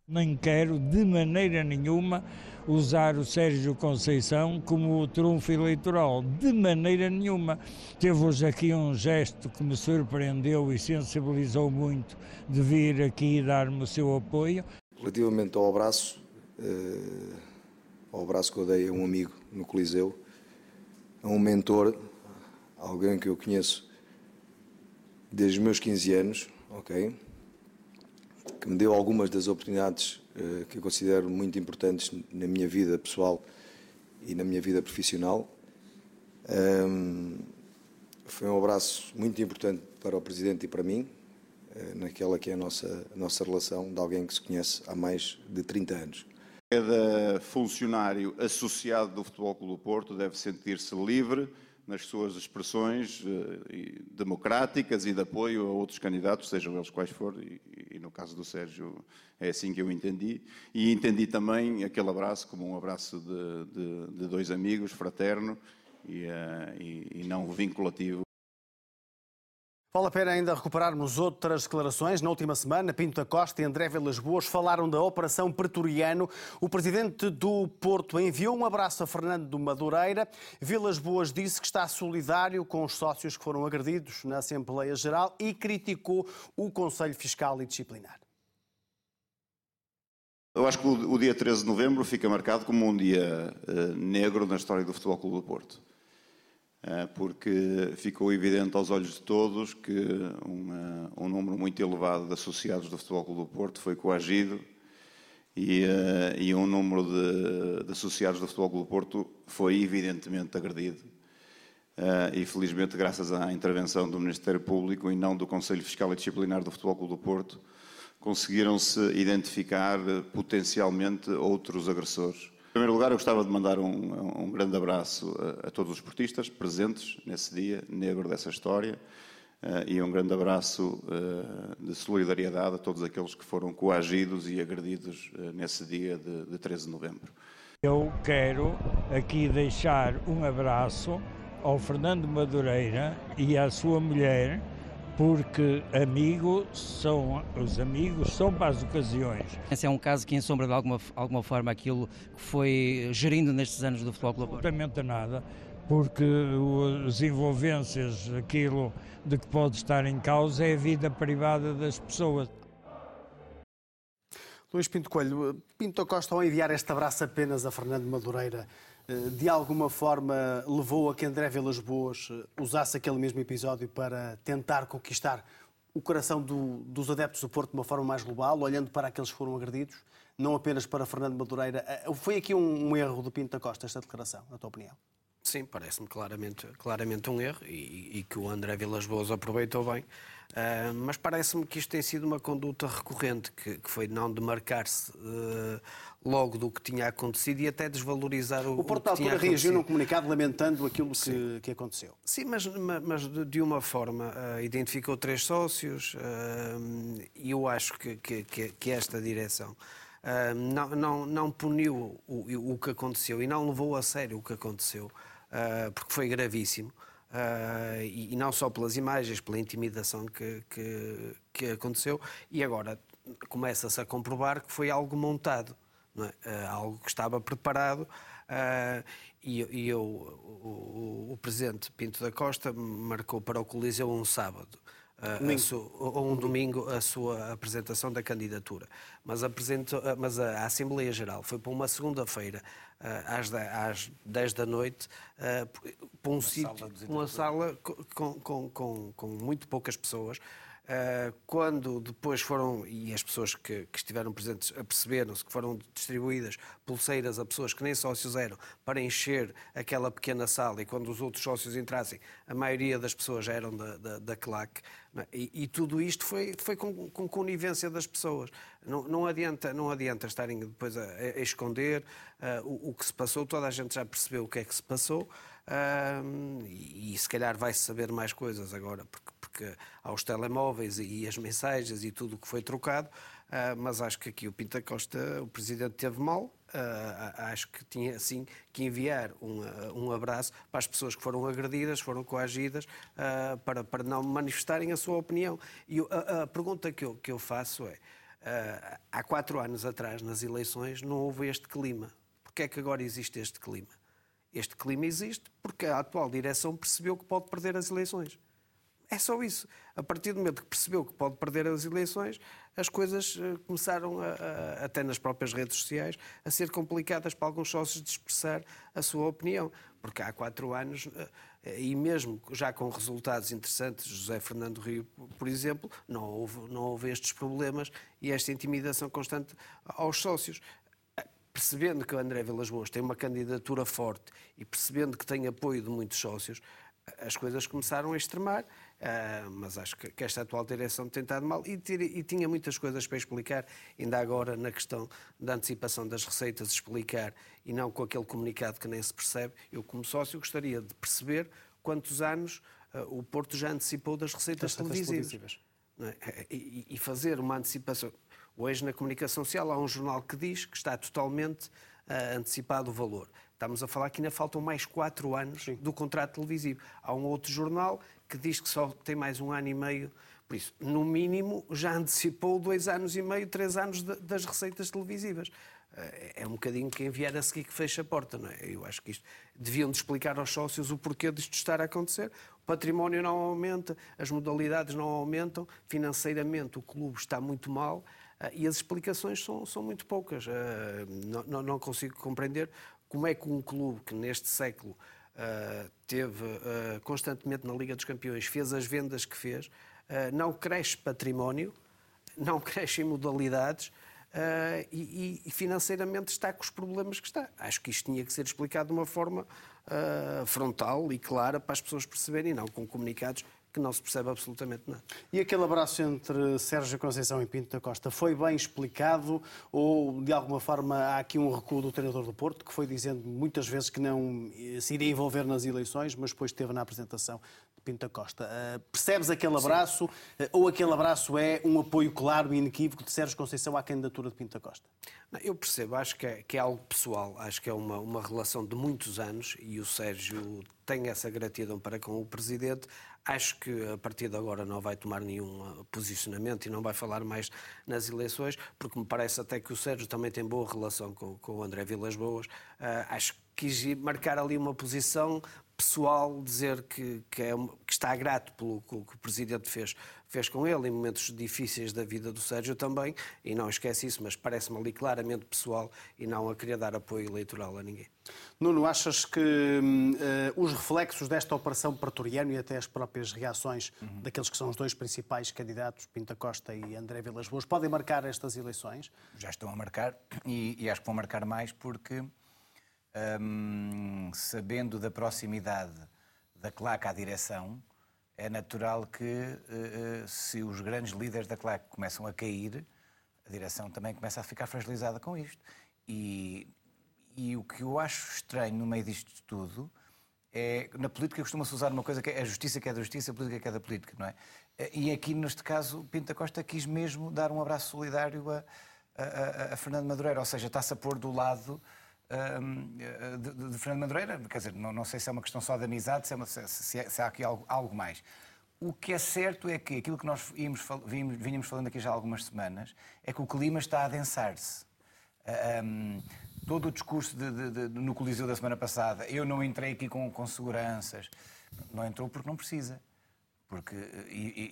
Nem quero de maneira nenhuma usar o Sérgio Conceição como trunfo eleitoral, de maneira nenhuma. Teve hoje aqui um gesto que me surpreendeu e sensibilizou muito de vir aqui dar-me o seu apoio. Relativamente ao abraço, eh, ao abraço que eu dei a um amigo no Coliseu, a um mentor, alguém que eu conheço desde os meus 15 anos, ok? Que me deu algumas das oportunidades uh, que eu considero muito importantes na minha vida pessoal e na minha vida profissional. Foi um abraço muito importante para o Presidente e para mim, uh, naquela que é a nossa, a nossa relação de alguém que se conhece há mais de 30 anos. Cada funcionário associado do Futebol Clube do Porto deve sentir-se livre nas suas expressões uh, democráticas e de apoio a outros candidatos, sejam eles quais forem, e, no caso do Sérgio é assim que eu entendi. E entendi também aquele abraço como um abraço de, de, de dois amigos, fraterno e, uh, e, e não vinculativo. Vale a pena ainda recuperarmos outras declarações. Na última semana, Pinto da Costa e André Vilas Boas falaram da Operação Pretoriano. O presidente do Porto enviou um abraço a Fernando Madureira. Vilas Boas disse que está solidário com os sócios que foram agredidos na Assembleia Geral e criticou o Conselho Fiscal e Disciplinar. Eu acho que o dia 13 de novembro fica marcado como um dia uh, negro na história do Futebol Clube do Porto. Eh, porque ficou evidente aos olhos de todos que uma, um número muito elevado de associados do Futebol Clube do Porto foi coagido e, uh, e um número de, de, associados do Futebol Clube do Porto foi evidentemente agredido. Uh, e felizmente, graças à intervenção do Ministério Público e não do Conselho Fiscal e Disciplinar do Futebol Clube do Porto, conseguiram-se identificar potencialmente outros agressores. Em primeiro lugar, eu gostava de mandar um, um grande abraço a, a, todos os esportistas presentes nesse dia negro dessa história uh, e um grande abraço uh, de solidariedade a todos aqueles que foram coagidos e agredidos uh, nesse dia de, de 13 de novembro. Eu quero aqui deixar um abraço ao Fernando Madureira e à sua mulher, porque amigos são os amigos são para as ocasiões. Esse é um caso que ensombra de alguma, alguma forma aquilo que foi gerindo nestes anos do futebol global. Absolutamente nada, porque as envolvências, aquilo de que pode estar em causa é a vida privada das pessoas. Luís Pinto Coelho, Pinto Costa ao enviar este abraço apenas a Fernando Madureira, de alguma forma levou a que André Vilas Boas eh, usasse aquele mesmo episódio para tentar conquistar o coração do, dos adeptos do Porto de uma forma mais global, olhando para aqueles que foram agredidos, não apenas para Fernando Madureira. Eh, foi aqui um, um erro do Pinto da Costa esta declaração, na tua opinião? Sim, parece-me claramente, claramente um erro e, e, que o André Vilas Boas aproveitou bem. Uh, mas parece-me que isto tem sido uma conduta recorrente, que, que foi não demarcar-se uh, logo do que tinha acontecido e até desvalorizar o, o Porto, na altura, reagiu num comunicado lamentando aquilo que, que, aconteceu. Sim, mas, mas de uma forma uh, identificou três sócios e eu acho que, que, que esta direção não, não, não puniu o, o que aconteceu e não levou a sério o que aconteceu, porque foi gravíssimo. Uh, e, e, não só pelas imagens, pela intimidação que, que, que aconteceu, e agora começa-se a comprovar que foi algo montado, é? uh, algo que estava preparado. Uh, e, e eu, o, o, o, presidente Pinto da Costa marcou para o Coliseu um sábado. Ou um domingo a sua apresentação da candidatura. Mas, apresentou, mas a, a Assembleia Geral foi para uma segunda-feira às, às 10 da noite para um uma sítio, sala uma sala com, com, com, com muito poucas pessoas. Uh, quando depois foram, e as pessoas que, que estiveram presentes aperceberam-se que foram distribuídas pulseiras a pessoas que nem sócios eram para encher aquela pequena sala, e quando os outros sócios entrassem, a maioria das pessoas já eram da, da, da CLAC, é? e, e, tudo isto foi, foi com, com conivência das pessoas. Não, não, adianta, não adianta estarem depois a, a esconder uh, o, o, que se passou, toda a gente já percebeu o que é que se passou. E, se calhar vai-se saber mais coisas agora, porque, porque há os telemóveis e, as mensagens e tudo o que foi trocado, uh, mas acho que aqui o Pinta Costa, o Presidente, teve mal, Uh, acho que tinha sim que enviar um, uh, um, abraço para as pessoas que foram agredidas, foram coagidas, para, para não manifestarem a sua opinião. E a, a pergunta que eu, que eu faço é: há quatro anos atrás, nas eleições, não houve este clima. Porquê é que agora existe este clima? Este clima existe porque a atual direção percebeu que pode perder as eleições. É só isso. A partir do momento que percebeu que pode perder as eleições, as coisas eh, começaram, a, a, até nas próprias redes sociais, a ser complicadas para alguns sócios de expressar a sua opinião. Porque há quatro anos, eh, e mesmo já com resultados interessantes, José Fernando Rio, por exemplo, não houve, não houve estes problemas e esta intimidação constante aos sócios percebendo que o André Vilas Boas tem uma candidatura forte e percebendo que tem apoio de muitos sócios, as coisas começaram a extremar, uh, mas acho que, esta atual direção tem estado mal e, tinha muitas coisas para explicar, ainda agora na questão da antecipação das receitas, explicar e não com aquele comunicado que nem se percebe. Eu, como sócio, gostaria de perceber quantos anos o Porto já antecipou das receitas televisivas. É? E fazer uma antecipação. Hoje, na comunicação social, há um jornal que diz que está totalmente uh, antecipado o valor. Estamos a falar que ainda faltam mais quatro anos Sim. do contrato televisivo. Há um outro jornal que diz que só tem mais um ano e meio. Por isso, no mínimo, já antecipou dois anos e meio, três anos de, das receitas televisivas. Uh, é um bocadinho quem vier a seguir que fecha a porta, não é? Eu acho que isto deviam de explicar aos sócios o porquê disto estar a acontecer. O património não aumenta, as modalidades não aumentam, financeiramente o clube está muito mal. Ah, e as explicações são, são muito poucas. Ah, não, não, consigo compreender como é que um clube que neste século ah, teve constantemente na Liga dos Campeões, fez as vendas que fez, não cresce património, não cresce em modalidades. Uh, e, e, financeiramente está com os problemas que está. Acho que isto tinha que ser explicado de uma forma uh, frontal e clara para as pessoas perceberem, não com comunicados que não se percebe absolutamente nada. E aquele abraço entre Sérgio Conceição e Pinto da Costa foi bem explicado ou de alguma forma há aqui um recuo do treinador do Porto que foi dizendo muitas vezes que não se iria envolver nas eleições, mas depois esteve na apresentação de Pinto da Costa. Uh, percebes aquele abraço uh, ou aquele abraço é um apoio claro e inequívoco de Sérgio Conceição à candidatura de Pinto da Costa? Não, eu percebo, acho que é, que é algo pessoal, acho que é uma, uma relação de muitos anos e o Sérgio tem essa gratidão para com o Presidente. Acho que a partir de agora não vai tomar nenhum uh, posicionamento e não vai falar mais nas eleições, porque me parece até que o Sérgio também tem boa relação com, com o André Vilas Boas. Uh, acho que quis marcar ali uma posição pessoal, dizer que, que, é, que está grato pelo que o Presidente fez, fez com ele em momentos difíceis da vida do Sérgio também, e não esquece isso, mas parece-me ali claramente pessoal e não a querer dar apoio eleitoral a ninguém. Nuno, achas que uh, os reflexos desta operação Pretoriano e até as próprias reações uhum. daqueles que são os dois principais candidatos, Pinta Costa e André Vilas Boas, podem marcar estas eleições? Já estão a marcar e, e acho que vão marcar mais porque, um, sabendo da proximidade da claque à direção, é natural que uh, se os grandes líderes da claque começam a cair, a direção também começa a ficar fragilizada com isto. E e o que eu acho estranho no meio disto tudo é. Na política costuma-se usar uma coisa que é a justiça que é da justiça, a política que é da política, não é? E aqui, neste caso, Pinta Costa quis mesmo dar um abraço solidário a, a, a Fernando Madureira, ou seja, está-se a pôr do lado. De, de, Fernando Madureira, quer dizer, não, não, sei se é uma questão só de amizade, se, é uma, se, se, se há aqui algo, algo, mais. O que é certo é que aquilo que nós íamos, vínhamos, vínhamos falando aqui já há algumas semanas é que o clima está a adensar-se. Um, todo o discurso de, de, no Coliseu da semana passada, eu não entrei aqui com, com seguranças. Não entrou porque não precisa. Porque,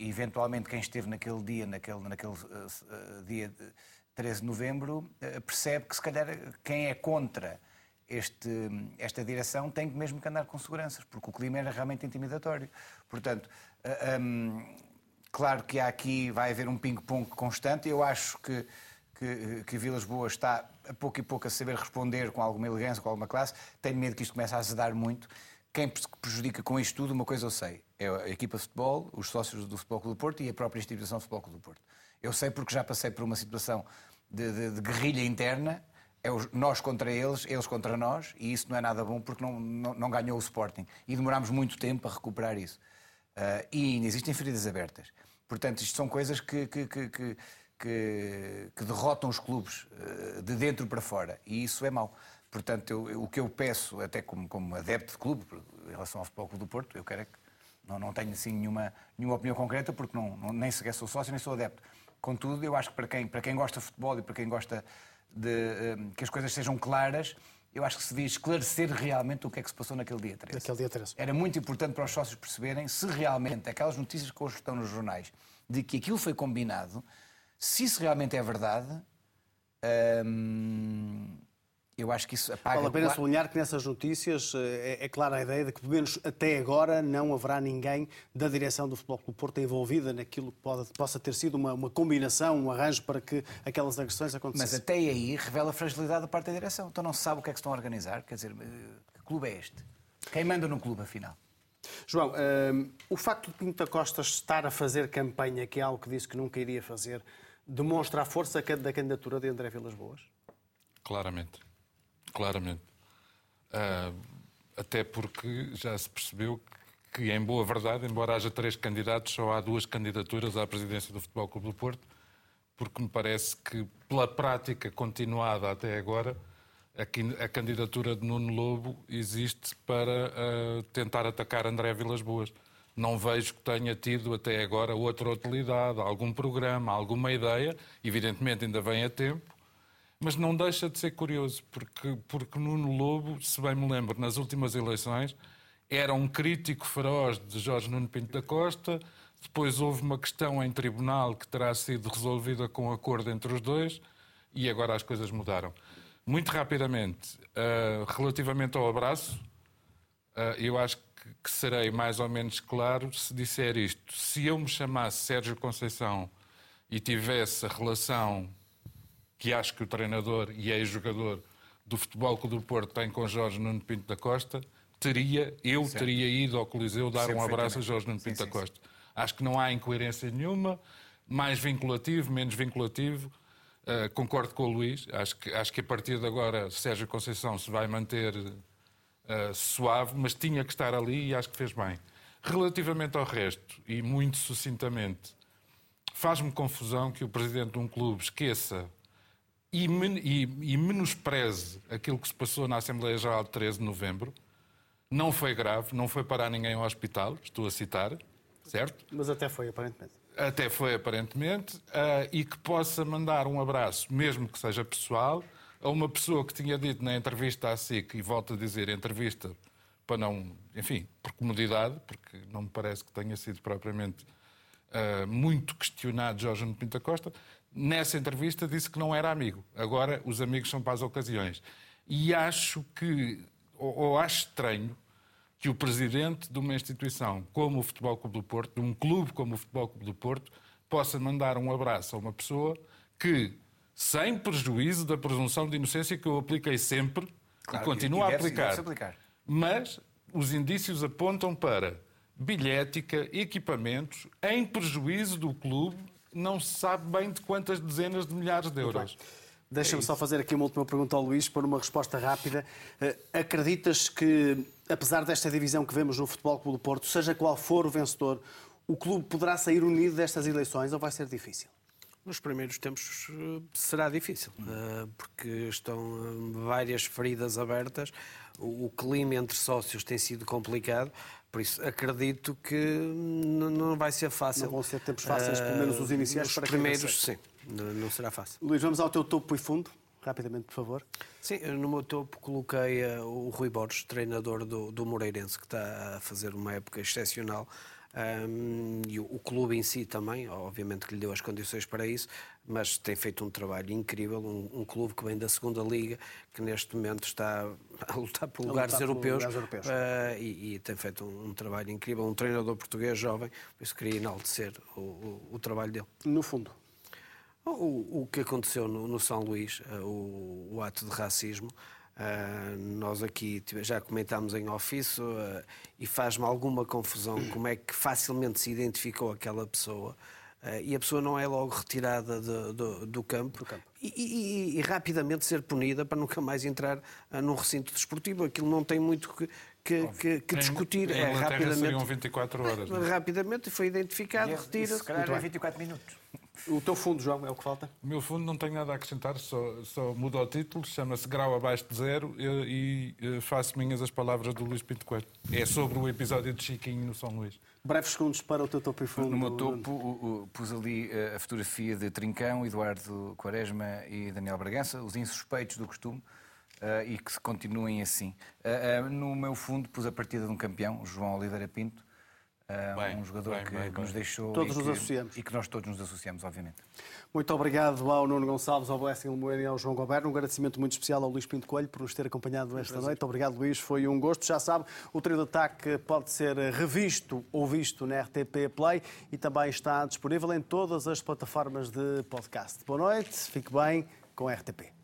eventualmente, quem esteve naquele dia, naquele, naquele uh, dia 13 de novembro, uh, percebe que, se calhar, quem é contra este, esta direção tem mesmo que andar com seguranças, porque o clima era realmente intimidatório. Portanto, um, claro que há aqui, vai haver um ping-pong constante. Eu acho que que, que Vilas Boas está a pouco e pouco a saber responder com alguma elegância, com alguma classe. Tenho medo que isto comece a azedar muito. Quem prejudica com isto tudo, uma coisa eu sei, é a equipa de futebol, os sócios do Futebol Clube do Porto e a própria instituição do Futebol Clube do Porto. Eu sei porque já passei por uma situação de, de, de guerrilha interna, é os, nós contra eles, eles contra nós, e isso não é nada bom porque não, não, não ganhou o Sporting. E demorámos muito tempo a recuperar isso. Uh, e ainda existem feridas abertas. Portanto, isto são coisas que, que, que, que que, que derrotam os clubes uh, de dentro para fora. E isso é mau. Portanto, eu, eu, o que eu peço, até como, como adepto de clube, em relação ao Futebol Clube do Porto, eu quero é que não, não tenho assim nenhuma, nenhuma opinião concreta, porque não, não, nem sequer sou sócio, nem sou adepto. Contudo, eu acho que para quem, para quem gosta de futebol e para quem gosta de uh, que as coisas sejam claras, eu acho que se devia esclarecer realmente o que é que se passou naquele dia 13. Naquele dia 13. Era muito importante para os sócios perceberem se realmente aquelas notícias que hoje estão nos jornais de que aquilo foi combinado se isso realmente é verdade, hum, eu acho que isso apaga... Vale a pena sublinhar que nessas notícias eh, é, é, clara a ideia de que, pelo menos até agora, não haverá ninguém da direção do Futebol Clube Porto envolvida naquilo que pode, possa ter sido uma, uma, combinação, um arranjo para que aquelas agressões acontecessem. Mas até aí revela a fragilidade da parte da direção. Então não se sabe o que é que estão a organizar. Quer dizer, eh, que clube é este? Quem manda no clube, afinal? João, um, o facto de Pinto da Costa estar a fazer campanha, que é algo que disse que nunca iria fazer, demonstra a força da candidatura de André Vilas Boas? Claramente. Claramente. Uh, até porque já se percebeu que, em boa verdade, embora haja três candidatos, só há duas candidaturas à presidência do Futebol Clube do Porto, porque me parece que, pela prática continuada até agora, a, candidatura de Nuno Lobo existe para uh, tentar atacar André Vilas Boas. Não vejo que tenha tido até agora outra utilidade, algum programa, alguma ideia. Evidentemente ainda vem a tempo, mas não deixa de ser curioso, porque, porque Nuno Lobo, se bem me lembro, nas últimas eleições, era um crítico feroz de Jorge Nuno Pinto da Costa. Depois houve uma questão em tribunal que terá sido resolvida com acordo entre os dois e agora as coisas mudaram. Muito rapidamente, uh, relativamente ao abraço, uh, eu acho que, que serei mais ou menos claro se disser isto. Se eu me chamasse Sérgio Conceição e tivesse a relação que acho que o treinador e ex-jogador do Futebol Clube do Porto tem com Jorge Nuno Pinto da Costa, teria, eu certo. teria ido ao Coliseu dar um abraço a Jorge Nuno Pinto sim, da Costa. Sim. Acho que não há incoerência nenhuma, mais vinculativo, menos vinculativo. Uh, concordo com o Luís, acho que, acho que a partir de agora Sérgio Conceição se vai manter uh, suave, mas tinha que estar ali e acho que fez bem. Relativamente ao resto, e muito sucintamente, faz-me confusão que o presidente de um clube esqueça e, men e, e menospreze aquilo que se passou na Assembleia Geral de 13 de novembro. Não foi grave, não foi parar ninguém ao hospital, estou a citar, certo? Mas até foi, aparentemente. Até foi, aparentemente, uh, e que possa mandar um abraço, mesmo que seja pessoal, a uma pessoa que tinha dito na entrevista à SIC, e volto a dizer entrevista para não, enfim, por comodidade, porque não me parece que tenha sido propriamente uh, muito questionado Jorge Pinto Costa, nessa entrevista disse que não era amigo. Agora os amigos são para as ocasiões. E acho que, ou, ou acho estranho, que o presidente de uma instituição como o Futebol Clube do Porto, de um clube como o Futebol Clube do Porto, possa mandar um abraço a uma pessoa que, sem prejuízo da presunção de inocência que eu apliquei sempre claro, e continuo a aplicar, aplicar, mas os indícios apontam para bilhética, equipamentos, em prejuízo do clube não se sabe bem de quantas dezenas de milhares de euros. Deixa-me é só fazer aqui uma última pergunta ao Luís, para uma resposta rápida. Eh, acreditas que, apesar desta divisão que vemos no Futebol Clube do Porto, seja qual for o vencedor, o clube poderá sair unido destas eleições ou vai ser difícil? Nos primeiros tempos eh, será difícil, eh, porque estão várias feridas abertas, o clima entre sócios tem sido complicado. Por isso, acredito que não vai ser fácil. Não vão ser tempos fáceis, pelo menos os iniciais. Os para primeiros, sim. Não será fácil. Luís, vamos ao teu topo e fundo. Rapidamente, por favor. Sim, no meu topo coloquei uh, o Rui Borges, treinador do, do Moreirense, que está a fazer uma época excepcional. Um, e o, o, clube em si também, obviamente que lhe deu as condições para isso, mas tem feito um trabalho incrível. Um, um clube que vem da segunda Liga, que neste momento está a lutar por lugares lutar europeus, por lugares europeus. Uh, e, e, tem feito um, um, trabalho incrível. Um treinador português jovem, por isso queria enaltecer o, o, o trabalho dele. No fundo. O, o que aconteceu no, no São Luís, uh, o, ato de racismo, Uh, nós aqui já comentámos em ofício e faz-me alguma confusão como é que facilmente se identificou aquela pessoa e a pessoa não é logo retirada de, de, do campo, campo. E, e, e, rapidamente ser punida para nunca mais entrar num recinto desportivo. Aquilo não tem muito que, que, que, que discutir. Em, em é, rapidamente, seriam 24 horas. É? Rapidamente foi identificado, retira-se. Se calhar é 24 minutos. O teu fundo, João, é o que falta? O meu fundo não tem nada a acrescentar, só, só muda o título, chama-se Grau Abaixo de Zero e, e, faço minhas as palavras do Luís Pinto Coelho. É sobre o episódio de Chiquinho no São Luís. Breves segundos para o teu topo e fundo. No meu topo o, o, pus ali eh, a fotografia de Trincão, Eduardo Quaresma e Daniel Bragança, os insuspeitos do costume. Uh, e que se continuem assim. Uh, uh, no meu fundo pus a partida de um campeão, João Oliveira Pinto, bem, um jogador bem, que, bem, que, nos deixou todos e, nos que, associamos. e que nós todos nos associamos, obviamente. Muito obrigado ao Nuno Gonçalves, ao Blessing Moeira e ao João Goberno. Um agradecimento muito especial ao Luís Pinto Coelho por nos ter acompanhado esta noite. Obrigado, Luís. Foi um gosto. Já sabe, o trio de ataque pode ser revisto ou visto na RTP Play e também está disponível em todas as plataformas de podcast. Boa noite, fique bem com a RTP.